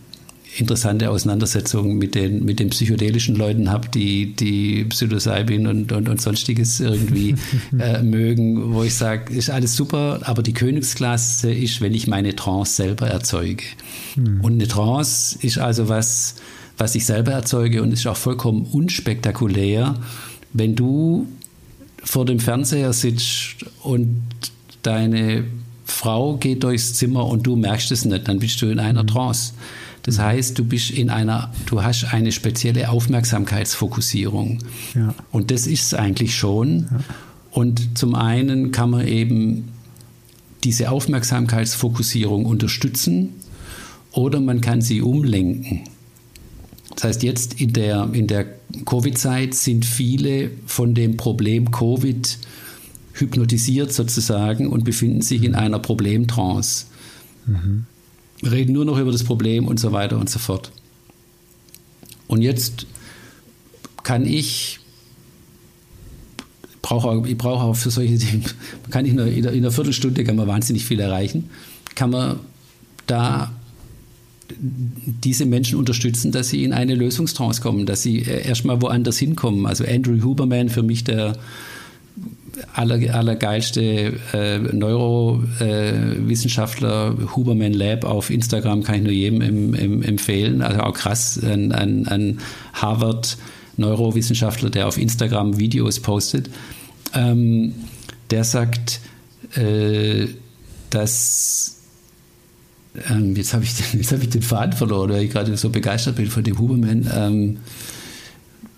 interessante Auseinandersetzungen mit den, mit den psychedelischen Leuten habe, die, die Psilocybin und, und, und sonstiges irgendwie äh, mögen, wo ich sage, ist alles super, aber die Königsklasse ist, wenn ich meine Trance selber erzeuge. Mhm. Und eine Trance ist also was, was ich selber erzeuge und ist auch vollkommen unspektakulär, wenn du vor dem Fernseher sitzt und deine Frau geht durchs Zimmer und du merkst es nicht, dann bist du in einer hm. Trance. Das heißt, du bist in einer, du hast eine spezielle Aufmerksamkeitsfokussierung. Ja. Und das ist es eigentlich schon. Ja. Und zum einen kann man eben diese Aufmerksamkeitsfokussierung unterstützen oder man kann sie umlenken. Das heißt, jetzt in der, in der Covid-Zeit sind viele von dem Problem Covid hypnotisiert sozusagen und befinden sich in einer Problemtrance. Mhm. Reden nur noch über das Problem und so weiter und so fort. Und jetzt kann ich brauche, ich brauche auch für solche Dinge, kann ich in einer, in einer Viertelstunde kann man wahnsinnig viel erreichen. Kann man da diese Menschen unterstützen, dass sie in eine Lösungstrance kommen, dass sie äh, erstmal woanders hinkommen. Also Andrew Huberman, für mich der aller, allergeilste äh, Neurowissenschaftler, äh, Huberman Lab auf Instagram kann ich nur jedem im, im, empfehlen. Also auch krass, ein, ein, ein Harvard Neurowissenschaftler, der auf Instagram Videos postet. Ähm, der sagt, äh, dass ähm, jetzt habe ich, hab ich den Faden verloren, weil ich gerade so begeistert bin von dem Huberman. Ähm,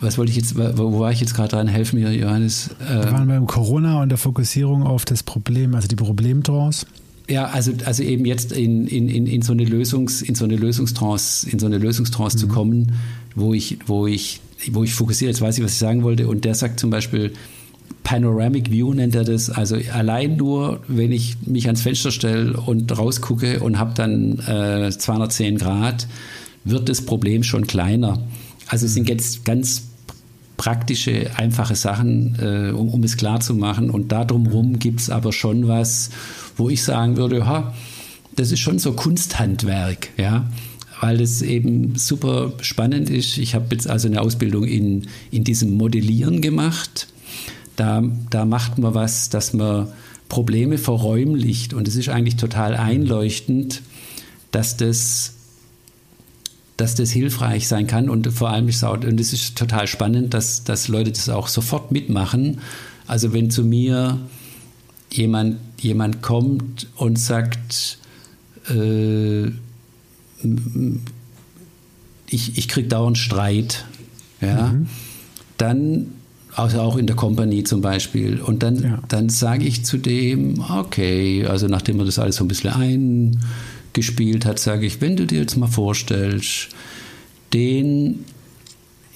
was wollte ich jetzt, wo war ich jetzt gerade dran? Helf mir, Johannes. Äh, Wir waren beim Corona und der Fokussierung auf das Problem, also die Problemtrance. Ja, also, also eben jetzt in, in, in, in so eine Lösungs, in so eine Lösungstrance, in so eine Lösungstrance mhm. zu kommen, wo ich, wo ich, wo ich fokussiere, jetzt weiß ich, was ich sagen wollte, und der sagt zum Beispiel, Panoramic View nennt er das. Also allein nur, wenn ich mich ans Fenster stelle und rausgucke und habe dann äh, 210 Grad, wird das Problem schon kleiner. Also es sind jetzt ganz praktische, einfache Sachen, äh, um, um, es klar zu machen. Und da drumherum gibt es aber schon was, wo ich sagen würde, ha, das ist schon so Kunsthandwerk, ja weil es eben super spannend ist. Ich habe jetzt also eine Ausbildung in, in diesem Modellieren gemacht da, da macht man was, dass man Probleme verräumlicht. Und es ist eigentlich total einleuchtend, dass das, dass das hilfreich sein kann. Und vor allem ist es, auch, und es ist total spannend, dass, dass Leute das auch sofort mitmachen. Also wenn zu mir jemand, jemand kommt und sagt, äh, ich, ich kriege dauernd Streit, ja, mhm. dann also auch in der Kompanie zum Beispiel. Und dann, ja. dann sage ich zu dem, okay, also nachdem man das alles so ein bisschen eingespielt hat, sage ich, wenn du dir jetzt mal vorstellst, den,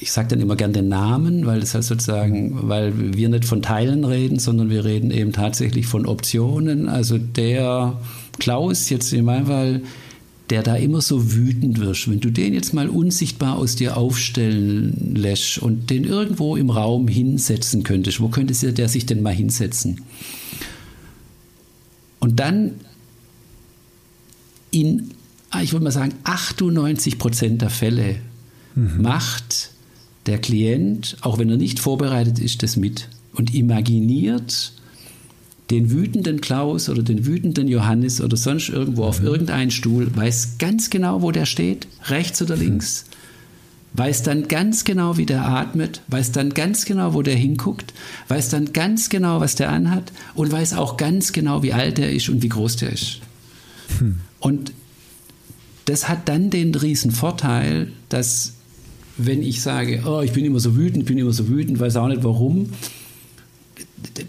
ich sage dann immer gern den Namen, weil das heißt sozusagen, weil wir nicht von Teilen reden, sondern wir reden eben tatsächlich von Optionen. Also der Klaus jetzt in meinem Fall, der da immer so wütend wirst, wenn du den jetzt mal unsichtbar aus dir aufstellen lässt und den irgendwo im Raum hinsetzen könntest, wo könnte der sich denn mal hinsetzen? Und dann in, ah, ich würde mal sagen, 98 Prozent der Fälle mhm. macht der Klient, auch wenn er nicht vorbereitet ist, das mit und imaginiert den wütenden Klaus oder den wütenden Johannes oder sonst irgendwo auf mhm. irgendeinen Stuhl, weiß ganz genau, wo der steht, rechts oder links, weiß dann ganz genau, wie der atmet, weiß dann ganz genau, wo der hinguckt, weiß dann ganz genau, was der anhat und weiß auch ganz genau, wie alt der ist und wie groß der ist. Hm. Und das hat dann den riesen Vorteil, dass wenn ich sage, oh, ich bin immer so wütend, bin immer so wütend, weiß auch nicht warum,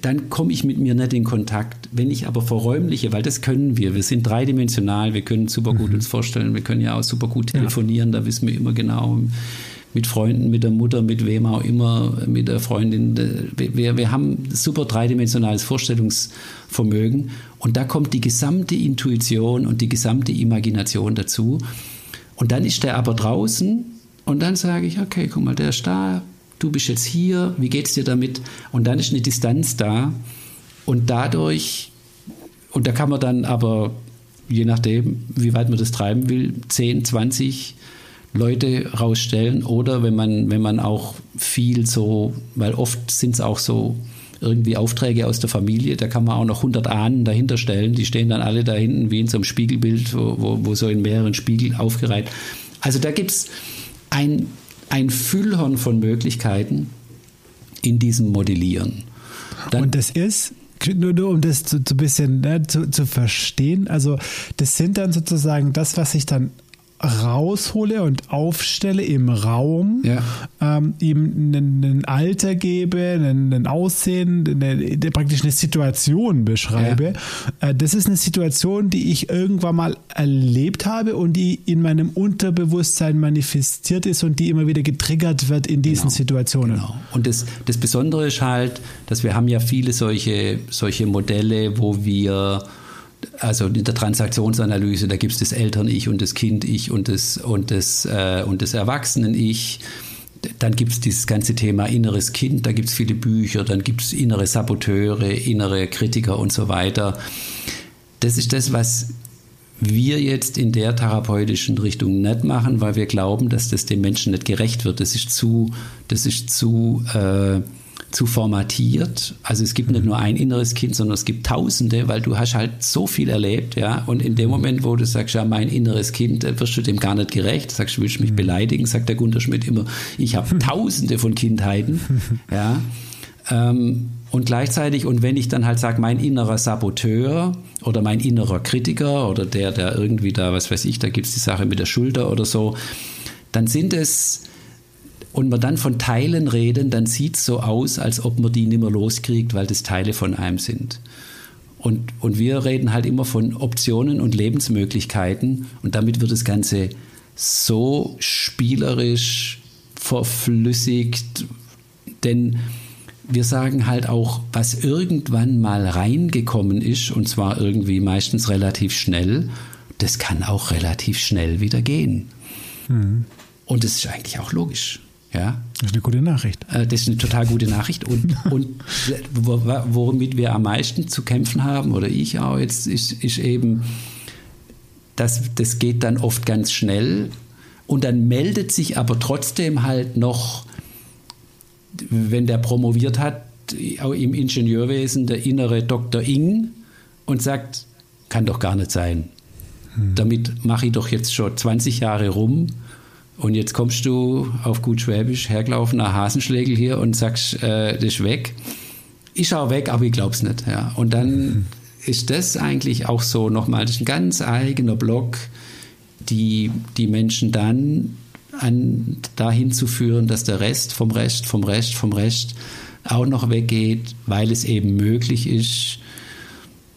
dann komme ich mit mir nicht in Kontakt. Wenn ich aber verräumliche, weil das können wir, wir sind dreidimensional, wir können super gut mhm. uns vorstellen, wir können ja auch super gut telefonieren, ja. da wissen wir immer genau, mit Freunden, mit der Mutter, mit wem auch immer, mit der Freundin. Wir, wir haben super dreidimensionales Vorstellungsvermögen und da kommt die gesamte Intuition und die gesamte Imagination dazu. Und dann ist der aber draußen und dann sage ich, okay, guck mal, der ist da, du bist jetzt hier, wie geht es dir damit? Und dann ist eine Distanz da und dadurch, und da kann man dann aber, je nachdem, wie weit man das treiben will, 10, 20 Leute rausstellen oder wenn man, wenn man auch viel so, weil oft sind es auch so irgendwie Aufträge aus der Familie, da kann man auch noch 100 Ahnen dahinter stellen, die stehen dann alle da hinten wie in so einem Spiegelbild, wo, wo, wo so in mehreren Spiegeln aufgereiht. Also da gibt es ein ein Füllhorn von Möglichkeiten in diesem Modellieren. Dann Und das ist, nur, nur um das so, ein bisschen ne, zu, zu verstehen, also das sind dann sozusagen das, was sich dann raushole und aufstelle im Raum, Ja. ähm, ihm ein Alter gebe, ein Aussehen, eine, praktisch eine Situation beschreibe. Äh, das ist eine Situation, die ich irgendwann mal erlebt habe und die in meinem Unterbewusstsein manifestiert ist und die immer wieder getriggert wird in diesen Genau, Situationen. Genau. Und das, das Besondere ist halt, dass wir haben ja viele solche, solche Modelle, wo wir also in der Transaktionsanalyse, da gibt es das Eltern-Ich und das Kind-Ich und das, und das, äh, das Erwachsenen-Ich. Dann gibt es dieses ganze Thema inneres Kind, da gibt es viele Bücher, dann gibt es innere Saboteure, innere Kritiker und so weiter. Das ist das, was wir jetzt in der therapeutischen Richtung nicht machen, weil wir glauben, dass das dem Menschen nicht gerecht wird. Das ist zu, das ist zu, äh, zu formatiert. Also es gibt nicht nur ein inneres Kind, sondern es gibt Tausende, weil du hast halt so viel erlebt, ja. Und in dem Moment, wo du sagst, ja, mein inneres Kind, dann wirst du dem gar nicht gerecht. Sagst, du willst mich beleidigen, sagt der Gunter Schmidt immer, ich habe Tausende von Kindheiten, ja. Ähm, und gleichzeitig, und wenn ich dann halt sage, mein innerer Saboteur oder mein innerer Kritiker oder der, der irgendwie da, was weiß ich, da gibt es die Sache mit der Schulter oder so, dann sind es, und wir dann von Teilen reden, dann sieht es so aus, als ob man die nicht mehr loskriegt, weil das Teile von einem sind. Und, und wir reden halt immer von Optionen und Lebensmöglichkeiten und damit wird das Ganze so spielerisch verflüssigt, denn wir sagen halt auch, was irgendwann mal reingekommen ist, und zwar irgendwie meistens relativ schnell, das kann auch relativ schnell wieder gehen. Und das ist eigentlich auch logisch. Ja, Das ist eine gute Nachricht. äh, das ist eine total gute Nachricht. Und, und wo- womit wir am meisten zu kämpfen haben, oder ich auch jetzt, ist, ist eben, dass das geht dann oft ganz schnell. Und dann meldet sich aber trotzdem halt noch, wenn der promoviert hat, auch im Ingenieurwesen, der innere Dr. Ing und sagt, kann doch gar nicht sein. Damit mache ich doch jetzt schon 20 Jahre rum. Und jetzt kommst du auf gut Schwäbisch hergelaufener Hasenschlägel hier und sagst, äh, das ist weg. Ich schaue weg, aber ich glaub's nicht. Ja. Und dann ist das eigentlich auch so nochmal, das ist ein ganz eigener Block, die, die Menschen dann an, dahin zu führen, dass der Rest vom Rest, vom Rest, vom Rest auch noch weggeht, weil es eben möglich ist,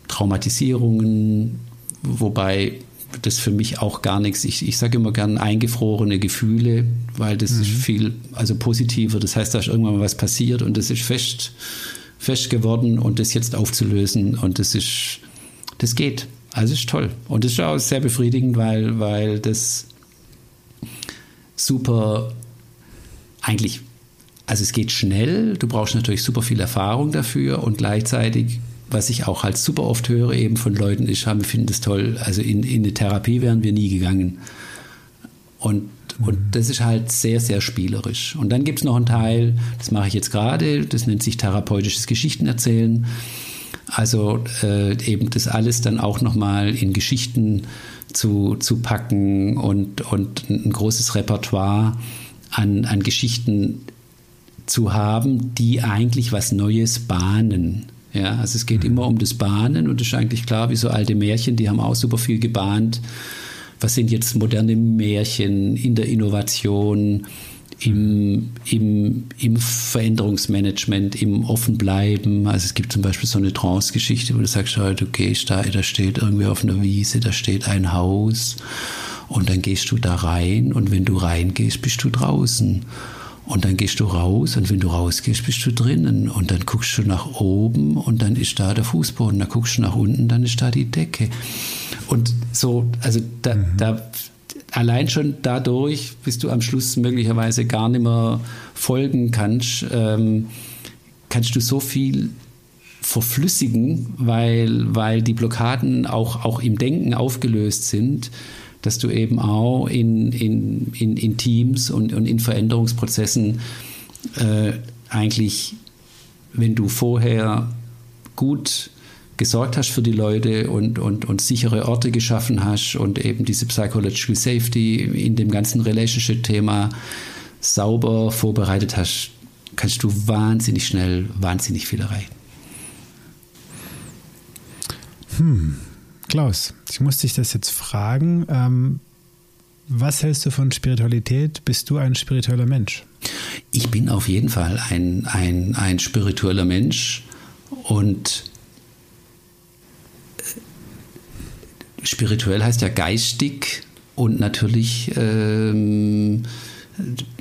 Traumatisierungen, wobei das für mich auch gar nichts, ich, ich sage immer gern eingefrorene Gefühle, weil das ist viel, also positiver, das heißt, da ist irgendwann mal was passiert und das ist fest, fest geworden und das jetzt aufzulösen und das ist, das geht. Also ist toll. Und das ist auch sehr befriedigend, weil, weil das super eigentlich, also es geht schnell, du brauchst natürlich super viel Erfahrung dafür und gleichzeitig, was ich auch halt super oft höre, eben von Leuten, ich habe, finde das toll, also in, in eine Therapie wären wir nie gegangen. Und, und das ist halt sehr, sehr spielerisch. Und dann gibt es noch einen Teil, das mache ich jetzt gerade, das nennt sich therapeutisches Geschichtenerzählen. Also äh, eben das alles dann auch nochmal in Geschichten zu, zu packen und, und ein großes Repertoire an, an Geschichten zu haben, die eigentlich was Neues bahnen. Ja, also es geht immer um das Bahnen und es ist eigentlich klar, wie so alte Märchen, die haben auch super viel gebahnt. Was sind jetzt moderne Märchen in der Innovation, im, im, im Veränderungsmanagement, im Offenbleiben. Also es gibt zum Beispiel so eine Trance-Geschichte, wo du sagst, halt, okay, da, da steht irgendwie auf einer Wiese, da steht ein Haus und dann gehst du da rein und wenn du reingehst, bist du draußen. Und dann gehst du raus und wenn du rausgehst, bist du drinnen. Und dann guckst du nach oben und dann ist da der Fußboden. Dann guckst du nach unten, dann ist da die Decke. Und so, also da, mhm. da allein schon dadurch, bis du am Schluss möglicherweise gar nicht mehr folgen kannst, ähm, kannst du so viel verflüssigen, weil, weil die Blockaden auch, auch im Denken aufgelöst sind, dass du eben auch in, in, in, in Teams und, und in Veränderungsprozessen äh, eigentlich, wenn du vorher gut gesorgt hast für die Leute und, und, und sichere Orte geschaffen hast und eben diese Psychological Safety in dem ganzen Relationship-Thema sauber vorbereitet hast, kannst du wahnsinnig schnell, wahnsinnig viel erreichen. Hm. Klaus, ich muss dich das jetzt fragen. Ähm, Was hältst du von Spiritualität? Bist du ein spiritueller Mensch? Ich bin auf jeden Fall ein, ein, ein spiritueller Mensch und äh, spirituell heißt ja geistig und natürlich ähm,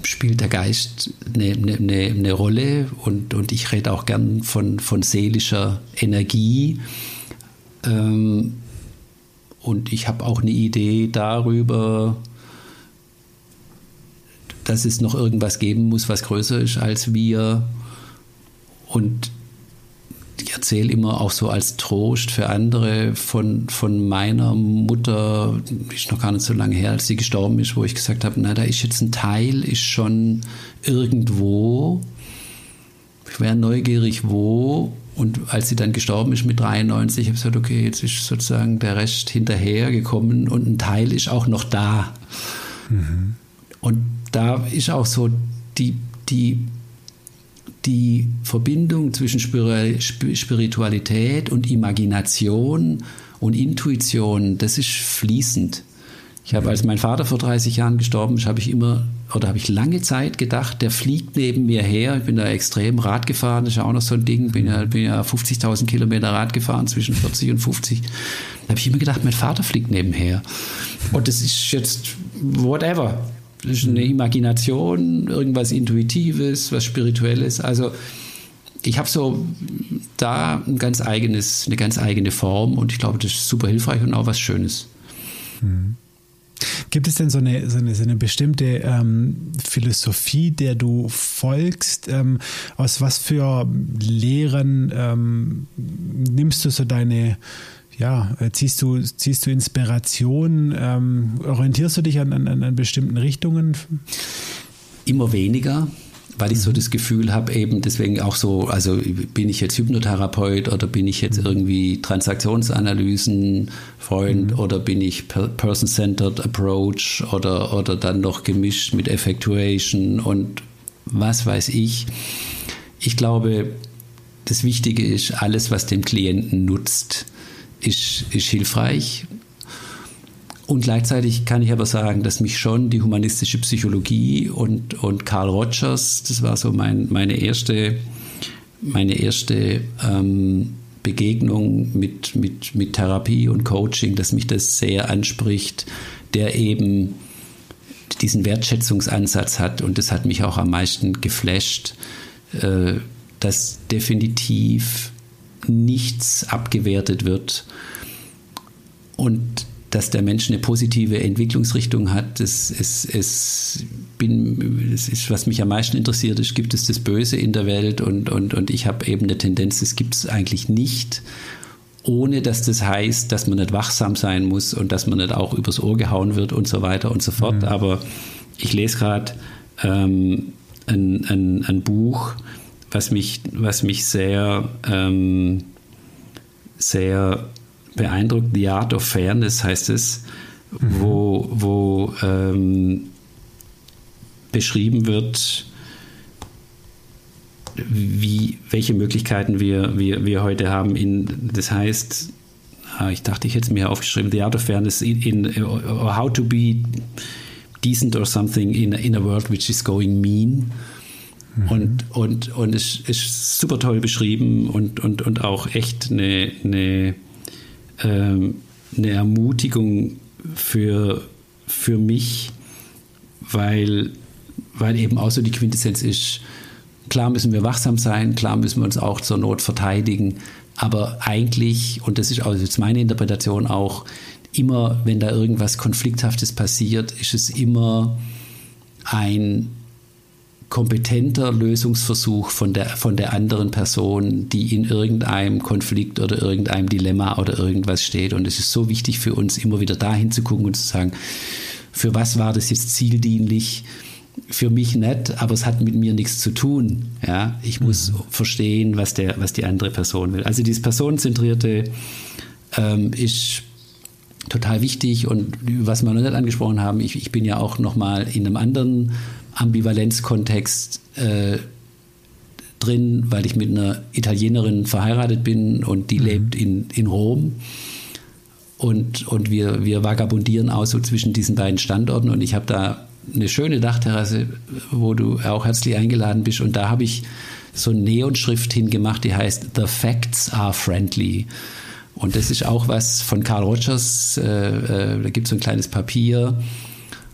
spielt der Geist eine, eine, eine, Rolle und, und ich rede auch gern von, von seelischer Energie. Ähm, und ich habe auch eine Idee darüber, dass es noch irgendwas geben muss, was größer ist als wir. Und ich erzähle immer auch so als Trost für andere von, von meiner Mutter, ist noch gar nicht so lange her, als sie gestorben ist, wo ich gesagt habe, na, da ist jetzt ein Teil, ist schon irgendwo. Ich wäre neugierig, wo. Und als sie dann gestorben ist mit 93, habe ich gesagt, okay, jetzt ist sozusagen der Rest hinterhergekommen und ein Teil ist auch noch da. Mhm. Und da ist auch so die, die, die Verbindung zwischen Spiritualität und Imagination und Intuition, das ist fließend. Ich habe, als mein Vater vor 30 Jahren gestorben ist, habe ich immer oder habe ich lange Zeit gedacht, der fliegt neben mir her. Ich bin da extrem Rad gefahren, das ist ja auch noch so ein Ding. Bin ja, bin ja 50.000 Kilometer Rad gefahren, zwischen 40 und 50. Da habe ich immer gedacht, mein Vater fliegt nebenher. Und das ist jetzt whatever. Das ist eine Imagination, irgendwas Intuitives, was Spirituelles. Also ich habe so da ein ganz eigenes, eine ganz eigene Form und ich glaube, das ist super hilfreich und auch was Schönes. Mhm. Gibt es denn so eine, so eine, so eine bestimmte ähm, Philosophie, der du folgst? Ähm, aus was für Lehren ähm, nimmst du so deine ja, äh, ziehst du, ziehst du Inspiration? Ähm, orientierst du dich an, an, an bestimmten Richtungen? Immer weniger weil ich so mhm. das Gefühl habe, eben deswegen auch so, also bin ich jetzt Hypnotherapeut oder bin ich jetzt mhm. irgendwie Transaktionsanalysen Freund mhm. oder bin ich Person-Centered Approach oder, oder dann noch gemischt mit Effectuation und was weiß ich. Ich glaube, das Wichtige ist, alles, was dem Klienten nutzt ist, ist hilfreich. Und gleichzeitig kann ich aber sagen, dass mich schon die humanistische Psychologie und, und Carl Rogers, das war so mein, meine erste, meine erste ähm, Begegnung mit, mit, mit Therapie und Coaching, dass mich das sehr anspricht, der eben diesen Wertschätzungsansatz hat. Und das hat mich auch am meisten geflasht, äh, dass definitiv nichts abgewertet wird. Und dass der Mensch eine positive Entwicklungsrichtung hat, das, es, es, bin, das ist, was mich am meisten interessiert ist, gibt es das Böse in der Welt und, und, und ich habe eben eine Tendenz, das gibt es eigentlich nicht, ohne dass das heißt, dass man nicht wachsam sein muss und dass man nicht auch übers Ohr gehauen wird und so weiter und so fort. Mhm. Aber ich lese gerade ähm, ein, ein, ein Buch, was mich, was mich sehr, ähm, sehr beeindruckt. The Art of Fairness heißt es, mhm. wo, wo ähm, beschrieben wird, wie, welche Möglichkeiten wir, wir, wir heute haben. In, das heißt, ah, ich dachte, ich hätte es mir aufgeschrieben, The Art of Fairness in, in how to be decent or something in, in a world which is going mean. Mhm. Und, und, und es ist super toll beschrieben und, und, und auch echt eine, eine, ähm, eine Ermutigung für, für mich, weil, weil eben auch so die Quintessenz ist, klar müssen wir wachsam sein, klar müssen wir uns auch zur Not verteidigen, aber eigentlich, und das ist auch jetzt meine Interpretation auch, immer, wenn da irgendwas Konflikthaftes passiert, ist es immer ein kompetenter Lösungsversuch von der, von der anderen Person, die in irgendeinem Konflikt oder irgendeinem Dilemma oder irgendwas steht. Und es ist so wichtig für uns, immer wieder dahin zu gucken und zu sagen, für was war das jetzt zieldienlich? Für mich nicht, aber es hat mit mir nichts zu tun. Ja, ich muss mhm. verstehen, was, der, was die andere Person will. Also dieses Personenzentrierte ähm, ist total wichtig und was wir noch nicht angesprochen haben, ich, ich bin ja auch noch mal in einem anderen Ambivalenzkontext äh, drin, weil ich mit einer Italienerin verheiratet bin und die mhm. lebt in, in Rom. und, und wir, wir vagabundieren auch so zwischen diesen beiden Standorten und ich habe da eine schöne Dachterrasse, wo du auch herzlich eingeladen bist und da habe ich so eine Neonschrift hingemacht, die heißt The Facts are Friendly. Und das ist auch was von Carl Rogers, äh, äh, da gibt es so ein kleines Papier.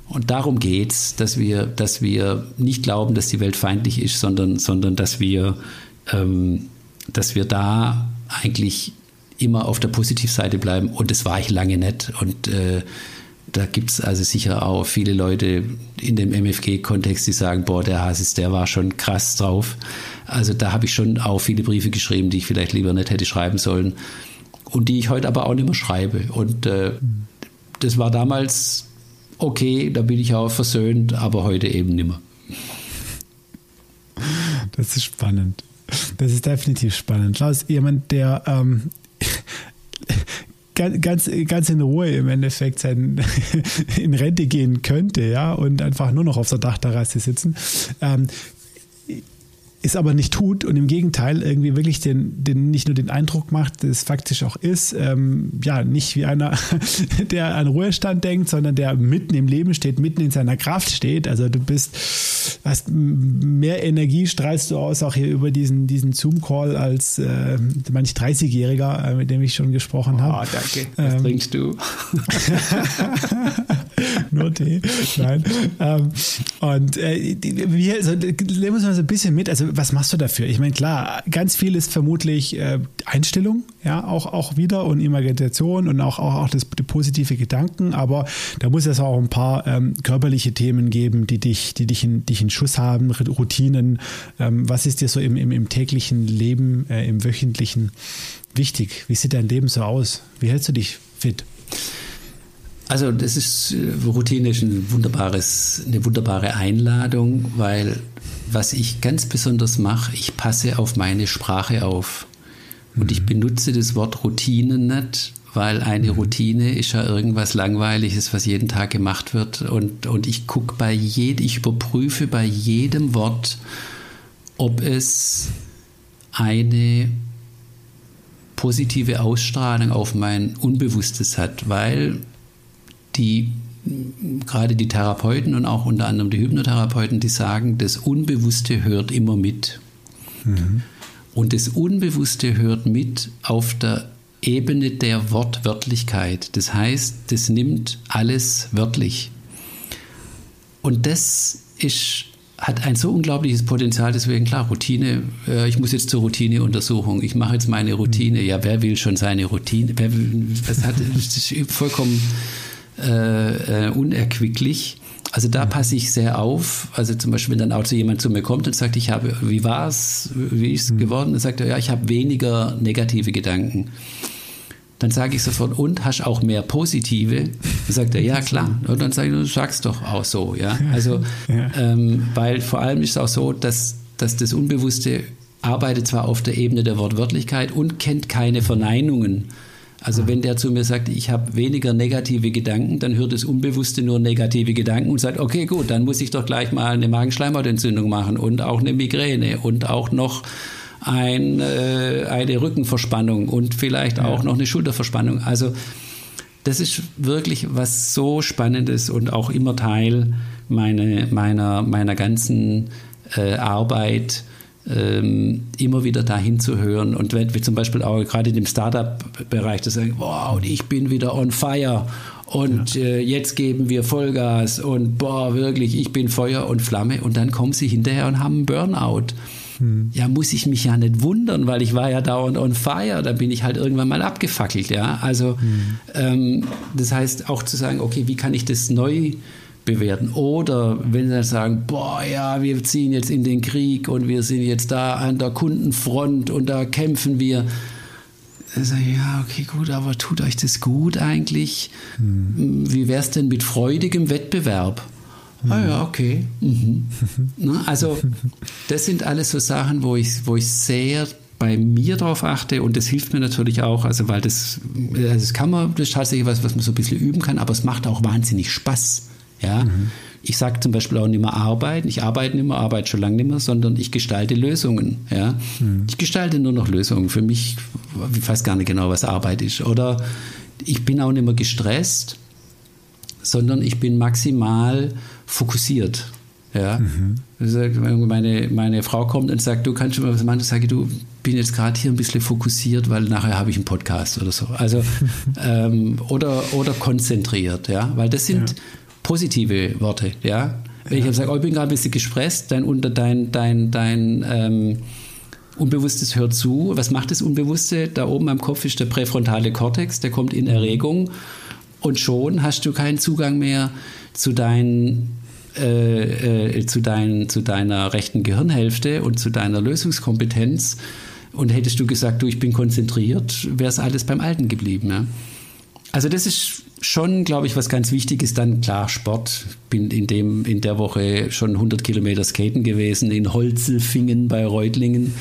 Und darum geht es, dass wir, dass wir nicht glauben, dass die Welt feindlich ist, sondern, sondern dass, wir, ähm, dass wir da eigentlich immer auf der Positivseite bleiben. Und das war ich lange nicht. Und äh, da gibt es also sicher auch viele Leute in dem MFG-Kontext, die sagen, boah, der Hasis, der war schon krass drauf. Also da habe ich schon auch viele Briefe geschrieben, die ich vielleicht lieber nicht hätte schreiben sollen und die ich heute aber auch nicht mehr schreibe. Und äh, das war damals okay, da bin ich auch versöhnt, aber heute eben nimmer. Das ist spannend. Das ist definitiv spannend. Klaus, jemand, der ähm, ganz, ganz in Ruhe im Endeffekt sein, in Rente gehen könnte, ja, und einfach nur noch auf der Dachterrasse sitzen. Ähm, es aber nicht tut und im Gegenteil irgendwie wirklich den, den nicht nur den Eindruck macht, das faktisch auch ist, ähm, ja, nicht wie einer, der an Ruhestand denkt, sondern der mitten im Leben steht, mitten in seiner Kraft steht. Also du bist, hast mehr Energie, strahlst du aus, auch hier über diesen, diesen Zoom-Call als äh, manch 30-Jähriger, äh, mit dem ich schon gesprochen habe. Oh, danke. Was ähm, trinkst du? nur Tee. Nein. Ähm, und äh, wir, also, nehmen uns mal so ein bisschen mit. Also was machst du dafür? Ich meine, klar, ganz viel ist vermutlich äh, Einstellung, ja, auch, auch wieder und Imagination und auch, auch, auch das, die positive Gedanken, aber da muss es auch ein paar ähm, körperliche Themen geben, die dich, die dich in, dich in Schuss haben, Routinen. Ähm, was ist dir so im, im, im täglichen Leben, äh, im wöchentlichen wichtig? Wie sieht dein Leben so aus? Wie hältst du dich fit? Also das ist äh, Routine ist ein wunderbares, eine wunderbare Einladung, weil was ich ganz besonders mache, ich passe auf meine Sprache auf. Und ich mhm. benutze das Wort Routine nicht, weil eine mhm. Routine ist ja irgendwas Langweiliges, was jeden Tag gemacht wird. Und, und ich gucke bei jedem, ich überprüfe bei jedem Wort, ob es eine positive Ausstrahlung auf mein Unbewusstes hat, weil die gerade die Therapeuten und auch unter anderem die Hypnotherapeuten, die sagen, das Unbewusste hört immer mit. Mhm. Und das Unbewusste hört mit auf der Ebene der Wortwörtlichkeit. Das heißt, das nimmt alles wörtlich. Und das ist, hat ein so unglaubliches Potenzial, deswegen klar, Routine, äh, ich muss jetzt zur Routineuntersuchung, ich mache jetzt meine Routine. Mhm. Ja, wer will schon seine Routine? Wer das, hat, das ist vollkommen äh, äh, unerquicklich. Also da passe ich sehr auf. Also zum Beispiel, wenn dann auch so jemand zu mir kommt und sagt, ich habe, wie war es, wie ist es mhm. geworden? Dann sagt er, ja, ich habe weniger negative Gedanken. Dann sage ich sofort, und hast auch mehr positive? Dann sagt er, ja klar. Und dann sage ich, du sagst doch auch so, ja. Also, ja. Ähm, weil vor allem ist es auch so, dass, dass das Unbewusste arbeitet zwar auf der Ebene der Wortwörtlichkeit und kennt keine Verneinungen. Also wenn der zu mir sagt, ich habe weniger negative Gedanken, dann hört das Unbewusste nur negative Gedanken und sagt, okay, gut, dann muss ich doch gleich mal eine Magenschleimhautentzündung machen und auch eine Migräne und auch noch ein, äh, eine Rückenverspannung und vielleicht auch ja. noch eine Schulterverspannung. Also das ist wirklich was so Spannendes und auch immer Teil meine, meiner, meiner ganzen äh, Arbeit ähm, immer wieder dahin zu hören und wenn wir zum Beispiel auch gerade in dem Startup-Bereich das sagen, wow, ich bin wieder on fire und ja. äh, jetzt geben wir Vollgas und boah, wirklich, ich bin Feuer und Flamme und dann kommen sie hinterher und haben einen Burnout. Hm. Ja, muss ich mich ja nicht wundern, weil ich war ja dauernd on fire, da bin ich halt irgendwann mal abgefackelt, ja. Also hm. ähm, das heißt auch zu sagen, okay, wie kann ich das neu bewerten. Oder wenn sie sagen, boah, ja, wir ziehen jetzt in den Krieg und wir sind jetzt da an der Kundenfront und da kämpfen wir. Dann sage ich, ja, okay, gut, aber tut euch das gut eigentlich? Hm. Wie wäre es denn mit freudigem Wettbewerb? Hm. Ah ja, okay. Mhm. Na, also das sind alles so Sachen, wo ich, wo ich sehr bei mir darauf achte und das hilft mir natürlich auch, also weil das, das kann man, das ist tatsächlich was, was man so ein bisschen üben kann, aber es macht auch wahnsinnig Spaß. Ja? Mhm. Ich sage zum Beispiel auch nicht mehr arbeiten. Ich arbeite nicht mehr, arbeite schon lange nicht mehr, sondern ich gestalte Lösungen. Ja? Mhm. Ich gestalte nur noch Lösungen. Für mich, ich weiß gar nicht genau, was Arbeit ist. Oder ich bin auch nicht mehr gestresst, sondern ich bin maximal fokussiert. Ja. Mhm. Meine, meine Frau kommt und sagt, du kannst schon mal was machen. Ich sage, du bin jetzt gerade hier ein bisschen fokussiert, weil nachher habe ich einen Podcast oder so. Also ähm, oder, oder konzentriert, ja, weil das sind ja. Positive Worte, ja. Wenn ja. ich sage, oh, ich bin gerade ein bisschen gestresst, dein, unter dein, dein, dein ähm, Unbewusstes hört zu. Was macht das Unbewusste? Da oben am Kopf ist der präfrontale Kortex, der kommt in Erregung und schon hast du keinen Zugang mehr zu deinen äh, äh, zu, dein, zu deiner rechten Gehirnhälfte und zu deiner Lösungskompetenz. Und hättest du gesagt, du, ich bin konzentriert, wäre es alles beim Alten geblieben. Ja? Also das ist schon, glaube ich, was ganz wichtig ist. Dann klar Sport. Bin in dem in der Woche schon 100 Kilometer Skaten gewesen in Holzelfingen bei Reutlingen.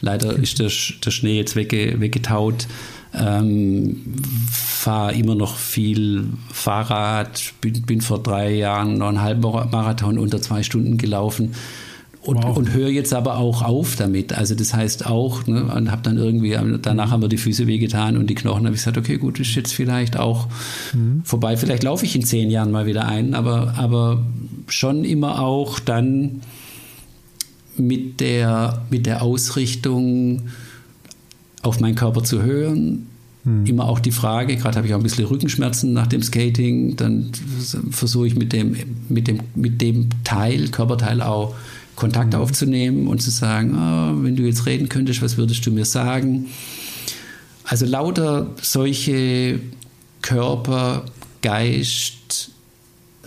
Leider ist der, der Schnee jetzt wegge, weggetaut. Ähm, fahre immer noch viel Fahrrad. Bin, bin vor drei Jahren noch einen halben Marathon unter zwei Stunden gelaufen. Und, wow. und höre jetzt aber auch auf damit. Also das heißt auch, ne, und habe dann irgendwie, danach haben wir die Füße wehgetan und die Knochen, habe ich gesagt, okay, gut, ist jetzt vielleicht auch mhm. vorbei. Vielleicht laufe ich in zehn Jahren mal wieder ein, aber, aber schon immer auch dann mit der, mit der Ausrichtung, auf meinen Körper zu hören, hm. Immer auch die Frage, gerade habe ich auch ein bisschen Rückenschmerzen nach dem Skating, dann versuche ich mit dem, mit, dem, mit dem Teil, Körperteil auch Kontakt mhm. aufzunehmen und zu sagen, oh, wenn du jetzt reden könntest, was würdest du mir sagen? Also lauter solche Körper, Geist,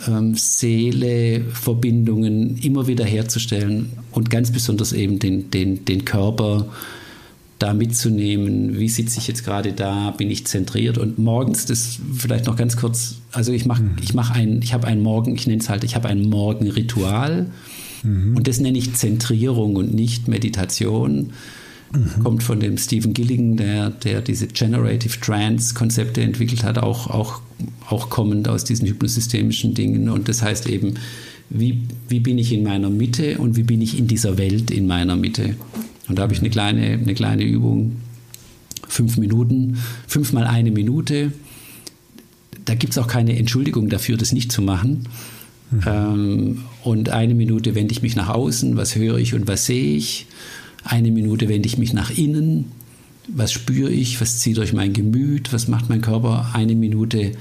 ähm, Seele, Verbindungen immer wieder herzustellen und ganz besonders eben den, den, den Körper da mitzunehmen, wie sitze ich jetzt gerade da, bin ich zentriert und morgens, das vielleicht noch ganz kurz, also ich mache, mhm. ich mache ein, ich habe ein Morgen, ich nenne es halt, ich habe ein Morgenritual, Mhm. Und das nenne ich Zentrierung und nicht Meditation. Mhm. Kommt von dem Stephen Gilligan, der, der diese Generative Trance-Konzepte entwickelt hat, auch, auch, auch kommend aus diesen hypnosystemischen Dingen. Und das heißt eben, wie, wie bin ich in meiner Mitte und wie bin ich in dieser Welt in meiner Mitte. Und da habe ich eine kleine, eine kleine Übung, fünf Minuten, fünfmal eine Minute. Da gibt es auch keine Entschuldigung dafür, das nicht zu machen. Mhm. Ähm, und eine Minute wende ich mich nach außen, was höre ich und was sehe ich. Eine Minute wende ich mich nach innen, was spüre ich, was zieht durch mein Gemüt, was macht mein Körper. Eine Minute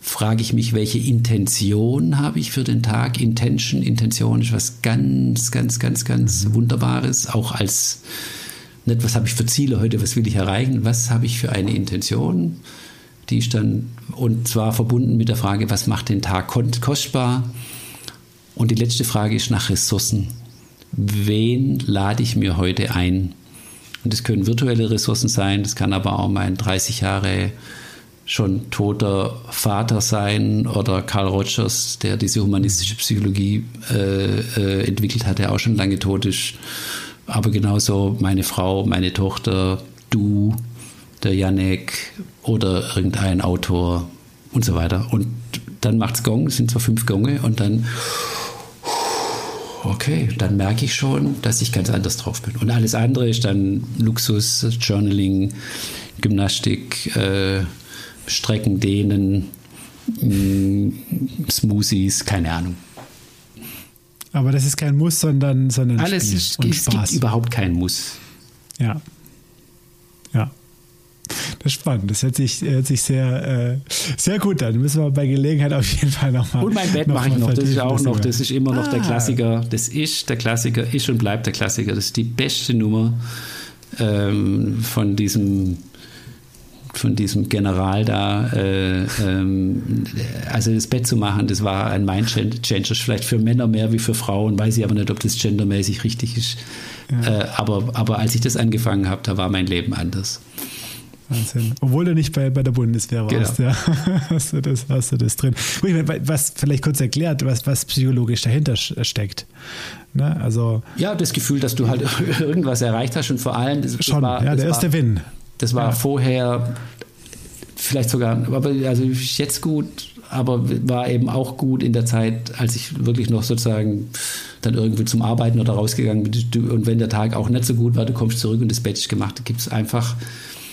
frage ich mich, welche Intention habe ich für den Tag. Intention, Intention ist was ganz, ganz, ganz, ganz mhm. Wunderbares, auch als nicht, was habe ich für Ziele heute, was will ich erreichen, was habe ich für eine Intention. Die ist dann, und zwar verbunden mit der Frage, was macht den Tag kostbar? Und die letzte Frage ist nach Ressourcen. Wen lade ich mir heute ein? Und das können virtuelle Ressourcen sein, das kann aber auch mein 30 Jahre schon toter Vater sein oder Carl Rogers, der diese humanistische Psychologie äh, äh, entwickelt hat, der auch schon lange tot ist. Aber genauso meine Frau, meine Tochter, du, der Janek oder irgendein Autor und so weiter. Und dann macht es Gong, es sind zwar fünf Gonge und dann okay, dann merke ich schon, dass ich ganz anders drauf bin. Und alles andere ist dann Luxus, Journaling, Gymnastik, äh, Strecken, Dehnen, mm, Smoothies, keine Ahnung. Aber das ist kein Muss, sondern, sondern Alles Spiel ist, und es Spaß. gibt überhaupt kein Muss. Ja. Ja. Das ist spannend. Das hört sich, hört sich sehr, äh, sehr gut an. Müssen wir bei Gelegenheit auf jeden Fall nochmal. Und mein Bett mache ich noch. Das ist auch noch, das ist immer noch ah. der Klassiker. Das ist der Klassiker, ist und bleibt der Klassiker. Das ist die beste Nummer ähm, von diesem von diesem General da, äh, ähm, also das Bett zu machen, das war ein Mind-Changer, vielleicht für Männer mehr wie für Frauen, weiß ich aber nicht, ob das gendermäßig richtig ist. Ja. Äh, aber, aber als ich das angefangen habe, da war mein Leben anders. Wahnsinn. Obwohl du nicht bei, bei der Bundeswehr warst, genau. ja. hast, du das, hast du das drin. Was vielleicht kurz erklärt, was, was psychologisch dahinter steckt. Ne? Also, ja, das Gefühl, dass du halt irgendwas erreicht hast und vor allem. Das, schon, war, ja, der erste Win. Das war ja. vorher vielleicht sogar, aber also jetzt gut, aber war eben auch gut in der Zeit, als ich wirklich noch sozusagen dann irgendwie zum Arbeiten oder rausgegangen bin. Und wenn der Tag auch nicht so gut war, du kommst zurück und das Badge gemacht, gibt es einfach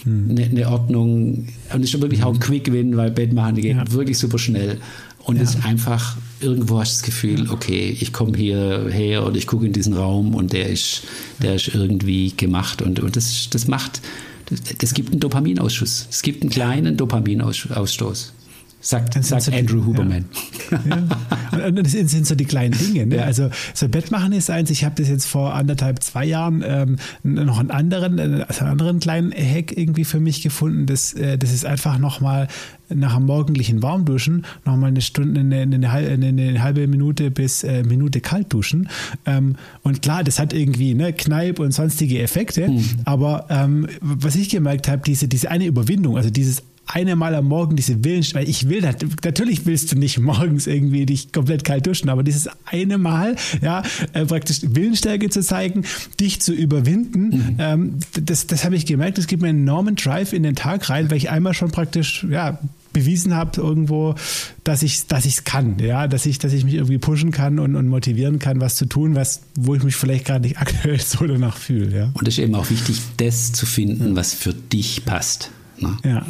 eine, eine Ordnung. Und es ist wirklich auch ein Quick-Win, weil Bettmachen geht Ja. wirklich super schnell. Und Ja. es ist einfach, irgendwo hast du das Gefühl, okay, ich komme hier her und ich gucke in diesen Raum und der ist, der ist irgendwie gemacht. Und, und das, das macht, das, das gibt einen Dopaminausschuss. Es gibt einen kleinen Dopaminausstoß. Sagt, sagt so die- Andrew Huberman. Ja. Und das sind so die kleinen Dinge. Ne? Ja. Also so Bettmachen ist eins. Ich habe das jetzt vor anderthalb, zwei Jahren ähm, noch einen anderen, äh, also einen anderen kleinen Hack irgendwie für mich gefunden. Das, äh, das ist einfach nochmal nach dem morgendlichen Warmduschen nochmal eine Stunde, eine, eine, halbe- eine, eine halbe Minute bis äh, Minute kalt duschen. Ähm, und klar, das hat irgendwie ne, Kneipp und sonstige Effekte. Aber ähm, was ich gemerkt habe, diese, diese eine Überwindung, also dieses eine Mal am Morgen diese Willen, weil ich will das, natürlich willst du nicht morgens irgendwie dich komplett kalt duschen, aber dieses eine Mal, ja, äh, praktisch Willensstärke zu zeigen, dich zu überwinden, ähm, das, das habe ich gemerkt, das gibt mir einen enormen Drive in den Tag rein, weil ich einmal schon praktisch, ja, bewiesen habe irgendwo, dass ich dass ich es kann, ja, dass ich dass ich mich irgendwie pushen kann und, und motivieren kann, was zu tun, was wo ich mich vielleicht gerade nicht aktuell so danach fühle, ja. Und es ist eben auch wichtig, das zu finden, was für dich passt. Ne? Ja.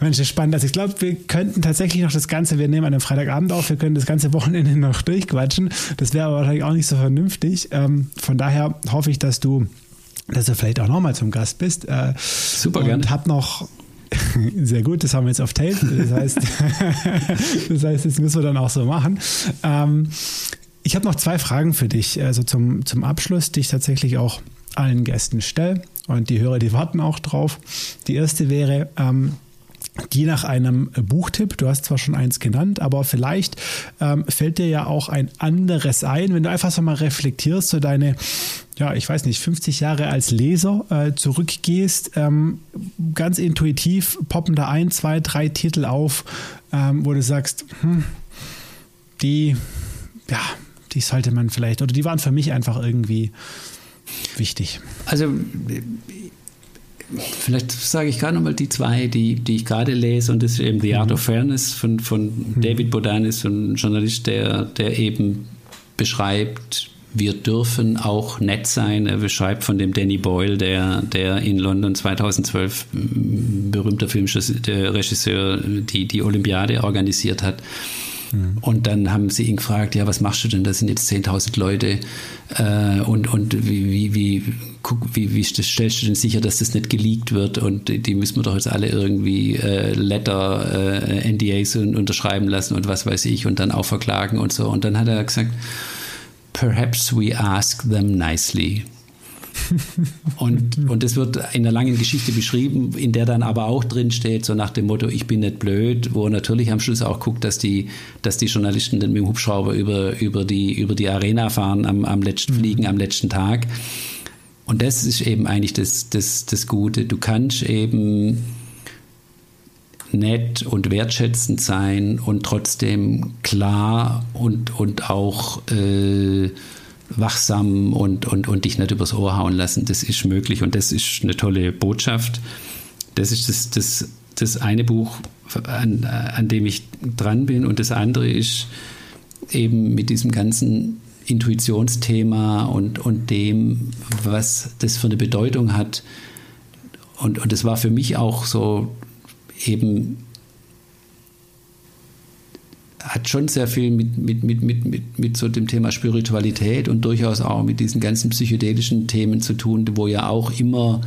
Mensch, das ist spannend. Also ich glaube, wir könnten tatsächlich noch das Ganze, wir nehmen an einem Freitagabend auf, wir können das ganze Wochenende noch durchquatschen. Das wäre aber wahrscheinlich auch nicht so vernünftig. Ähm, von daher hoffe ich, dass du, dass du vielleicht auch nochmal zum Gast bist. Äh, Super und gerne. hab noch sehr gut, das haben wir jetzt auf Tape. Das heißt, das heißt, das müssen wir dann auch so machen. Ähm, ich habe noch zwei Fragen für dich, also zum, zum Abschluss, die ich tatsächlich auch allen Gästen stelle. Und die Hörer, die warten auch drauf. Die erste wäre, ähm, die nach einem Buchtipp. Du hast zwar schon eins genannt, aber vielleicht ähm, fällt dir ja auch ein anderes ein, wenn du einfach so mal reflektierst, so deine, ja, ich weiß nicht, 50 Jahre als Leser äh, zurückgehst, ähm, ganz intuitiv poppen da ein, zwei, drei Titel auf, ähm, wo du sagst, hm, die, ja, die sollte man vielleicht, oder die waren für mich einfach irgendwie wichtig. Also vielleicht sage ich gerade nochmal die zwei, die, die ich gerade lese, und das ist eben The Art of Fairness von, von David Bodanis, ein Journalist, der, der eben beschreibt, wir dürfen auch nett sein. Er beschreibt von dem Danny Boyle, der, der in London 2012 m, berühmter Filmregisseur die, die Olympiade organisiert hat. Und dann haben sie ihn gefragt, ja, was machst du denn? Das sind jetzt 10.000 Leute. Äh, und und wie, wie, wie, wie, wie stellst du denn sicher, dass das nicht geleakt wird? Und die müssen wir doch jetzt alle irgendwie äh, Letter, äh, NDAs un- unterschreiben lassen und was weiß ich und dann auch verklagen und so. Und dann hat er gesagt, perhaps we ask them nicely. Und, und das wird in einer langen Geschichte beschrieben, in der dann aber auch drin steht, so nach dem Motto, ich bin nicht blöd, wo er natürlich am Schluss auch guckt, dass die, dass die Journalisten dann mit dem Hubschrauber über, über, die, über die Arena fahren, am, am letzten Fliegen, am letzten Tag. Und das ist eben eigentlich das, das, das Gute. Du kannst eben nett und wertschätzend sein und trotzdem klar und, und auch äh, wachsam und, und, und dich nicht übers Ohr hauen lassen. Das ist möglich und das ist eine tolle Botschaft. Das ist das, das, das eine Buch, an, an dem ich dran bin und das andere ist eben mit diesem ganzen Intuitionsthema und, und dem, was das für eine Bedeutung hat. Und, und das war für mich auch so eben hat schon sehr viel mit, mit, mit, mit, mit, mit so dem Thema Spiritualität und durchaus auch mit diesen ganzen psychedelischen Themen zu tun, wo ja auch immer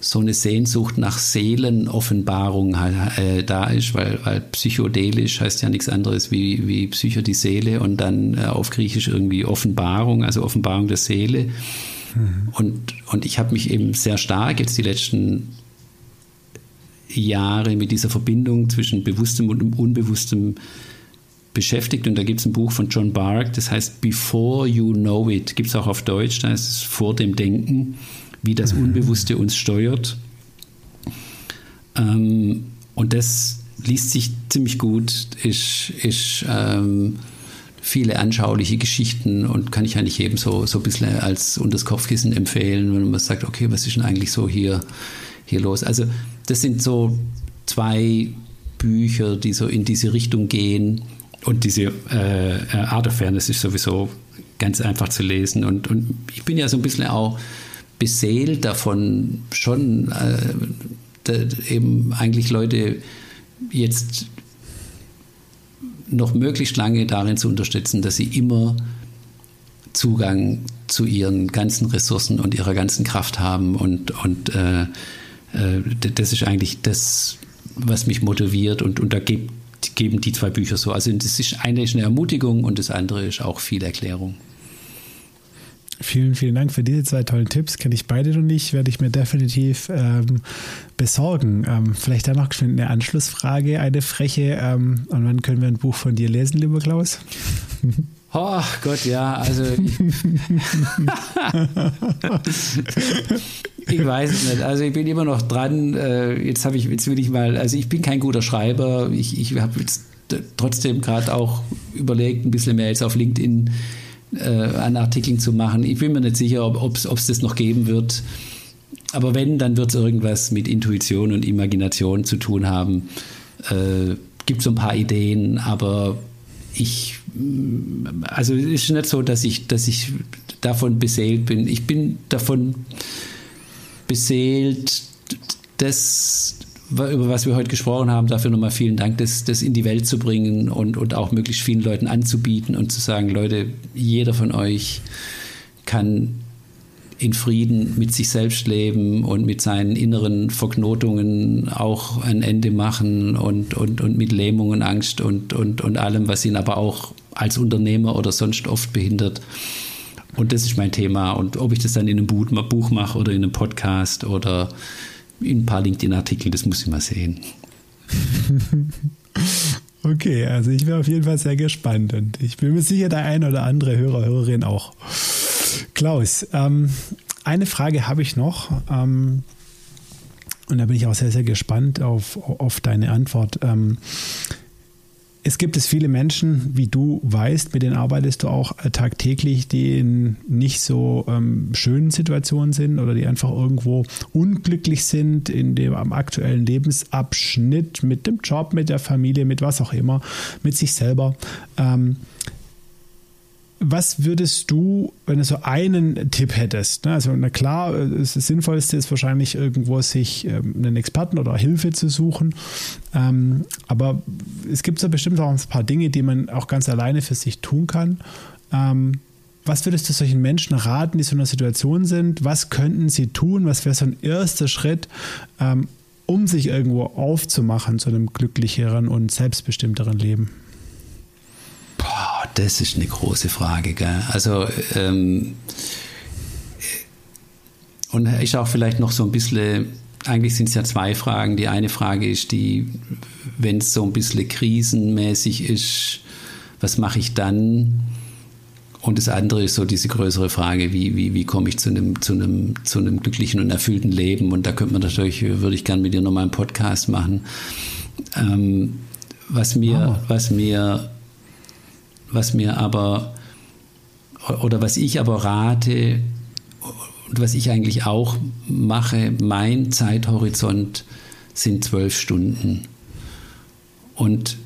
so eine Sehnsucht nach Seelenoffenbarung äh, da ist, weil, weil psychodelisch heißt ja nichts anderes wie, wie Psycho die Seele und dann äh, auf Griechisch irgendwie Offenbarung, also Offenbarung der Seele. Mhm. Und, und ich habe mich eben sehr stark jetzt die letzten Jahre mit dieser Verbindung zwischen Bewusstem und Unbewusstem beschäftigt. Und da gibt es ein Buch von John Bark, das heißt Before You Know It, gibt es auch auf Deutsch, da ist es vor dem Denken, wie das Unbewusste uns steuert. Ähm, und das liest sich ziemlich gut, ist, ist ähm, viele anschauliche Geschichten und kann ich eigentlich jedem so, so ein bisschen als unter das Kopfkissen empfehlen, wenn man sagt, okay, was ist denn eigentlich so hier, hier los? Also das sind so zwei Bücher, die so in diese Richtung gehen. Und diese äh, Art of Fairness ist sowieso ganz einfach zu lesen. Und, und ich bin ja so ein bisschen auch beseelt davon, schon äh, eben eigentlich Leute jetzt noch möglichst lange darin zu unterstützen, dass sie immer Zugang zu ihren ganzen Ressourcen und ihrer ganzen Kraft haben. Und, und äh, äh, das ist eigentlich das, was mich motiviert. Und, und da gibt, geben die zwei Bücher so. Also das ist eine ist eine Ermutigung und das andere ist auch viel Erklärung. Vielen, vielen Dank für diese zwei tollen Tipps. Kenne ich beide noch nicht, werde ich mir definitiv ähm, besorgen. Ähm, vielleicht dann noch eine Anschlussfrage, eine freche. Ähm, und wann können wir ein Buch von dir lesen, lieber Klaus? Oh Gott, ja, also ich, weiß es nicht. Also ich bin immer noch dran. Äh, jetzt habe ich, jetzt will ich mal, also ich bin kein guter Schreiber. Ich, ich habe jetzt trotzdem gerade auch überlegt, ein bisschen mehr jetzt auf LinkedIn äh, an Artikeln zu machen. Ich bin mir nicht sicher, ob es das noch geben wird. Aber wenn, dann wird es irgendwas mit Intuition und Imagination zu tun haben. Äh, gibt so ein paar Ideen, aber ich, also es ist nicht so, dass ich, dass ich davon beseelt bin. Ich bin davon beseelt, das, über was wir heute gesprochen haben, dafür nochmal vielen Dank, das, das in die Welt zu bringen und, und auch möglichst vielen Leuten anzubieten und zu sagen, Leute, jeder von euch kann in Frieden mit sich selbst leben und mit seinen inneren Verknotungen auch ein Ende machen und, und, und mit Lähmung und Angst und, und, und allem, was ihn aber auch als Unternehmer oder sonst oft behindert. Und das ist mein Thema. Und ob ich das dann in einem Buch mache oder in einem Podcast oder in ein paar LinkedIn-Artikeln, das muss ich mal sehen. Okay, also ich wäre auf jeden Fall sehr gespannt und ich bin mir sicher, der ein oder andere Hörer, Hörerin auch. Klaus, ähm, eine Frage habe ich noch. Ähm, und da bin ich auch sehr, sehr gespannt auf, auf deine Antwort. Ähm, es gibt es viele Menschen, wie du weißt, mit denen arbeitest du auch tagtäglich, die in nicht so ähm, schönen Situationen sind oder die einfach irgendwo unglücklich sind in dem am aktuellen Lebensabschnitt mit dem Job, mit der Familie, mit was auch immer, mit sich selber. Ähm, was würdest du, wenn du so einen Tipp hättest? Ne? Also, na klar, das Sinnvollste ist wahrscheinlich irgendwo sich ähm, einen Experten oder Hilfe zu suchen. Ähm, aber es gibt so bestimmt auch ein paar Dinge, die man auch ganz alleine für sich tun kann. Ähm, was würdest du solchen Menschen raten, die so in einer Situation sind? Was könnten sie tun? Was wäre so ein erster Schritt, um sich irgendwo aufzumachen zu einem glücklicheren und selbstbestimmteren Leben? Das ist eine große Frage. Gell? Also, ähm, und ist auch vielleicht noch so ein bisschen, eigentlich sind es ja zwei Fragen. Die eine Frage ist die, wenn es so ein bisschen krisenmäßig ist, was mache ich dann? Und das andere ist so diese größere Frage, wie, wie, wie komme ich zu einem, zu, einem, zu einem glücklichen und erfüllten Leben? Und da könnte man natürlich, würde ich gerne mit dir nochmal einen Podcast machen. Ähm, was mir, oh. was mir was mir aber oder was ich aber rate und was ich eigentlich auch mache, mein Zeithorizont sind zwölf Stunden. Und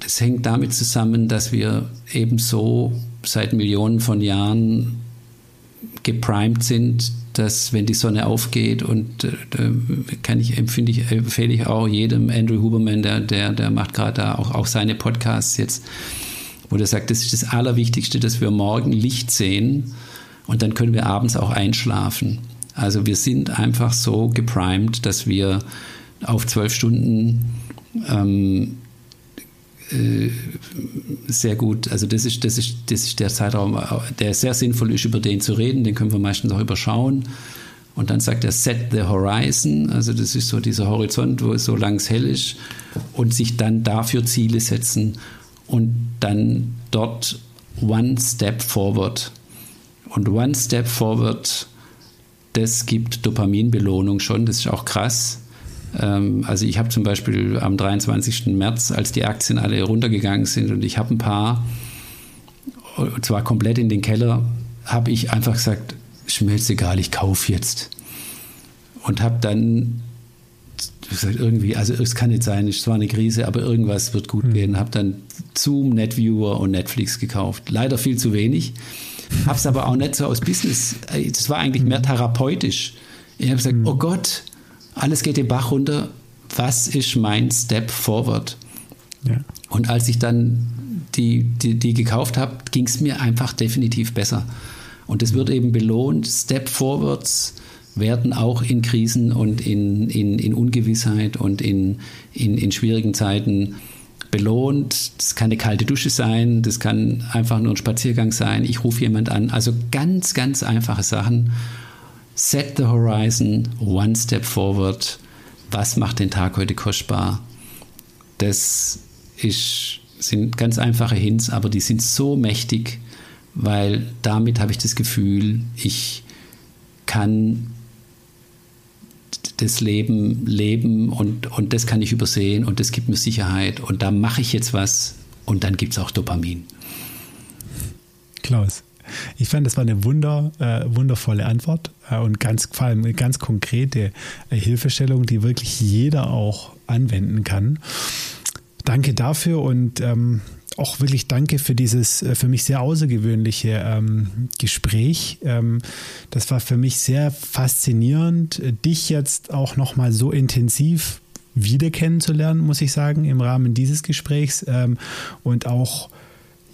das hängt damit zusammen, dass wir eben so seit Millionen von Jahren geprimed sind, dass wenn die Sonne aufgeht und äh, kann ich empfinde ich empfehle ich auch jedem Andrew Huberman, der der der macht gerade da auch auch seine Podcasts jetzt, wo der sagt, das ist das Allerwichtigste, dass wir morgen Licht sehen und dann können wir abends auch einschlafen. Also wir sind einfach so geprimed, dass wir auf zwölf Stunden ähm, äh, sehr gut. Also das ist, das, ist, das ist der Zeitraum, der sehr sinnvoll ist, über den zu reden. Den können wir meistens auch überschauen. Und dann sagt er Set the Horizon, also das ist so dieser Horizont, wo es so langs hell ist, und sich dann dafür Ziele setzen und dann dort One Step Forward. Und One Step Forward, das gibt Dopaminbelohnung schon, das ist auch krass. Ähm, also ich habe zum Beispiel am 23. März, als die Aktien alle runtergegangen sind und ich habe ein paar, und zwar komplett in den Keller, habe ich einfach gesagt, jetzt egal, ich kaufe jetzt. Und habe dann gesagt, irgendwie, also es kann nicht sein, es war eine Krise, aber irgendwas wird gut mhm. gehen. Habe dann Zoom, NetViewer und Netflix gekauft. Leider viel zu wenig. habe es aber auch nicht so aus Business. Das war eigentlich mehr therapeutisch. Ich habe gesagt, oh Gott, alles geht den Bach runter. Was ist mein Step forward? Ja. Und als ich dann die, die, die gekauft habe, ging es mir einfach definitiv besser. Und es wird eben belohnt, Step Forwards werden auch in Krisen und in, in, in Ungewissheit und in, in, in schwierigen Zeiten belohnt. Das kann eine kalte Dusche sein, das kann einfach nur ein Spaziergang sein. Ich rufe jemand an. Also ganz, ganz einfache Sachen. Set the horizon, one step forward. Was macht den Tag heute kostbar? Das ist, sind ganz einfache Hints, aber die sind so mächtig, weil damit habe ich das Gefühl, ich kann das Leben leben und, und das kann ich übersehen und das gibt mir Sicherheit und da mache ich jetzt was und dann gibt es auch Dopamin. Klaus, ich fand, das war eine wunder, äh, wundervolle Antwort äh, und ganz, vor allem eine ganz konkrete äh, Hilfestellung, die wirklich jeder auch anwenden kann. Danke dafür und ähm, auch wirklich danke für dieses äh, für mich sehr außergewöhnliche ähm, Gespräch. Ähm, das war für mich sehr faszinierend, äh, dich jetzt auch nochmal so intensiv wieder kennenzulernen, muss ich sagen, im Rahmen dieses Gesprächs ähm, und auch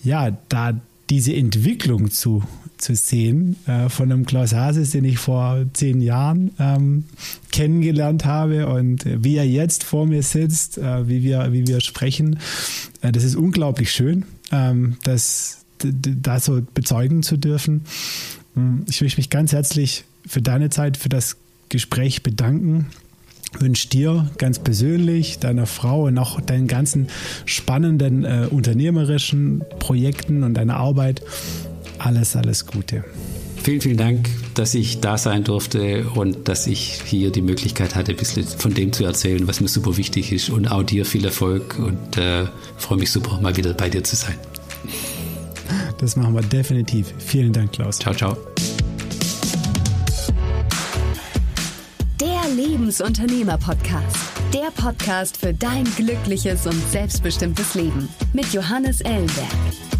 ja, da diese Entwicklung zu, zu sehen äh, von einem Klaus Hases, den ich vor zehn Jahren ähm, kennengelernt habe und wie er jetzt vor mir sitzt, äh, wie, wir, wie wir sprechen. Äh, das ist unglaublich schön, ähm, das, da so bezeugen zu dürfen. Hm, ich möchte mich ganz herzlich für deine Zeit, für das Gespräch bedanken wünsche dir ganz persönlich, deiner Frau und auch deinen ganzen spannenden äh, unternehmerischen Projekten und deiner Arbeit alles, alles Gute. Vielen, vielen Dank, dass ich da sein durfte und dass ich hier die Möglichkeit hatte, ein bisschen von dem zu erzählen, was mir super wichtig ist. Und auch dir viel Erfolg und äh, freue mich super, mal wieder bei dir zu sein. Das machen wir definitiv. Vielen Dank, Klaus. Ciao, ciao. Lebensunternehmer-Podcast. Der Podcast für dein glückliches und selbstbestimmtes Leben mit Johannes Ellenberg.